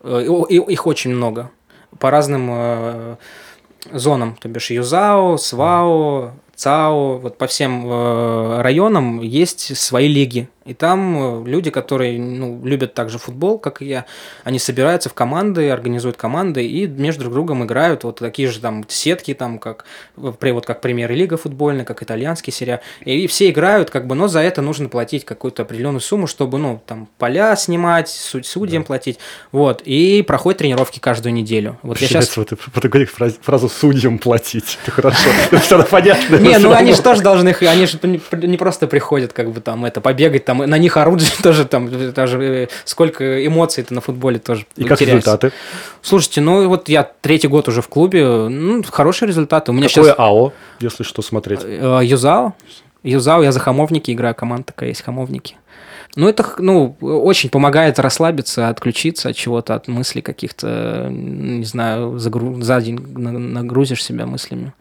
Э, их очень много. По разным э, зонам, то бишь ЮЗАО, СВАО, ЦАО, вот по всем э, районам есть свои лиги. И там э, люди, которые ну, любят также футбол, как и я, они собираются в команды, организуют команды и между друг другом играют вот такие же там сетки, там как, вот как премьер-лига футбольная, как итальянский серия. И все играют, как бы, но за это нужно платить какую-то определенную сумму, чтобы, ну, там, поля снимать, суд, судьям да. платить. Вот. И проходят тренировки каждую неделю. Вот я сейчас... Вот ты говоришь фразу, фразу «судьям платить». Это хорошо. Это понятно. Не, ну они же тоже должны, они же не просто приходят, как бы там, это, побегать, там, на них орут [laughs] тоже там, даже э, сколько эмоций-то на футболе тоже И как результаты? Слушайте, ну вот я третий год уже в клубе, ну, хорошие результаты. У меня Какое сейчас... АО, если что смотреть? Э, Юзао. Юзао, я за хамовники играю, команда такая есть, хамовники. Ну, это, ну, очень помогает расслабиться, отключиться от чего-то, от мыслей каких-то, не знаю, загру... за день нагрузишь себя мыслями.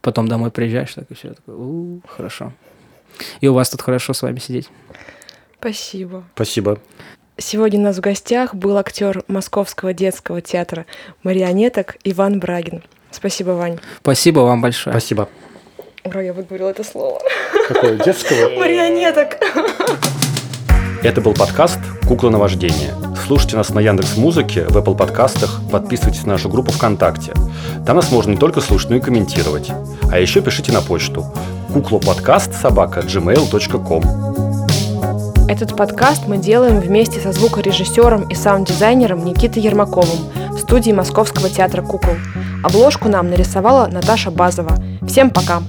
Потом домой приезжаешь, так и все, такой, у, хорошо. И у вас тут хорошо с вами сидеть. Спасибо. Спасибо. Сегодня у нас в гостях был актер Московского детского театра марионеток Иван Брагин. Спасибо, Вань. Спасибо вам большое. Спасибо. Ура, я выговорила это слово. Какое? Детского? [laughs] Марионеток. Это был подкаст «Кукла на вождение». Слушайте нас на Яндекс Музыке, в Apple подкастах, подписывайтесь на нашу группу ВКонтакте. Там нас можно не только слушать, но и комментировать. А еще пишите на почту куклоподкаст собака gmail.com. Этот подкаст мы делаем вместе со звукорежиссером и саунд-дизайнером Никитой Ермаковым в студии Московского театра кукол. Обложку нам нарисовала Наташа Базова. Всем пока!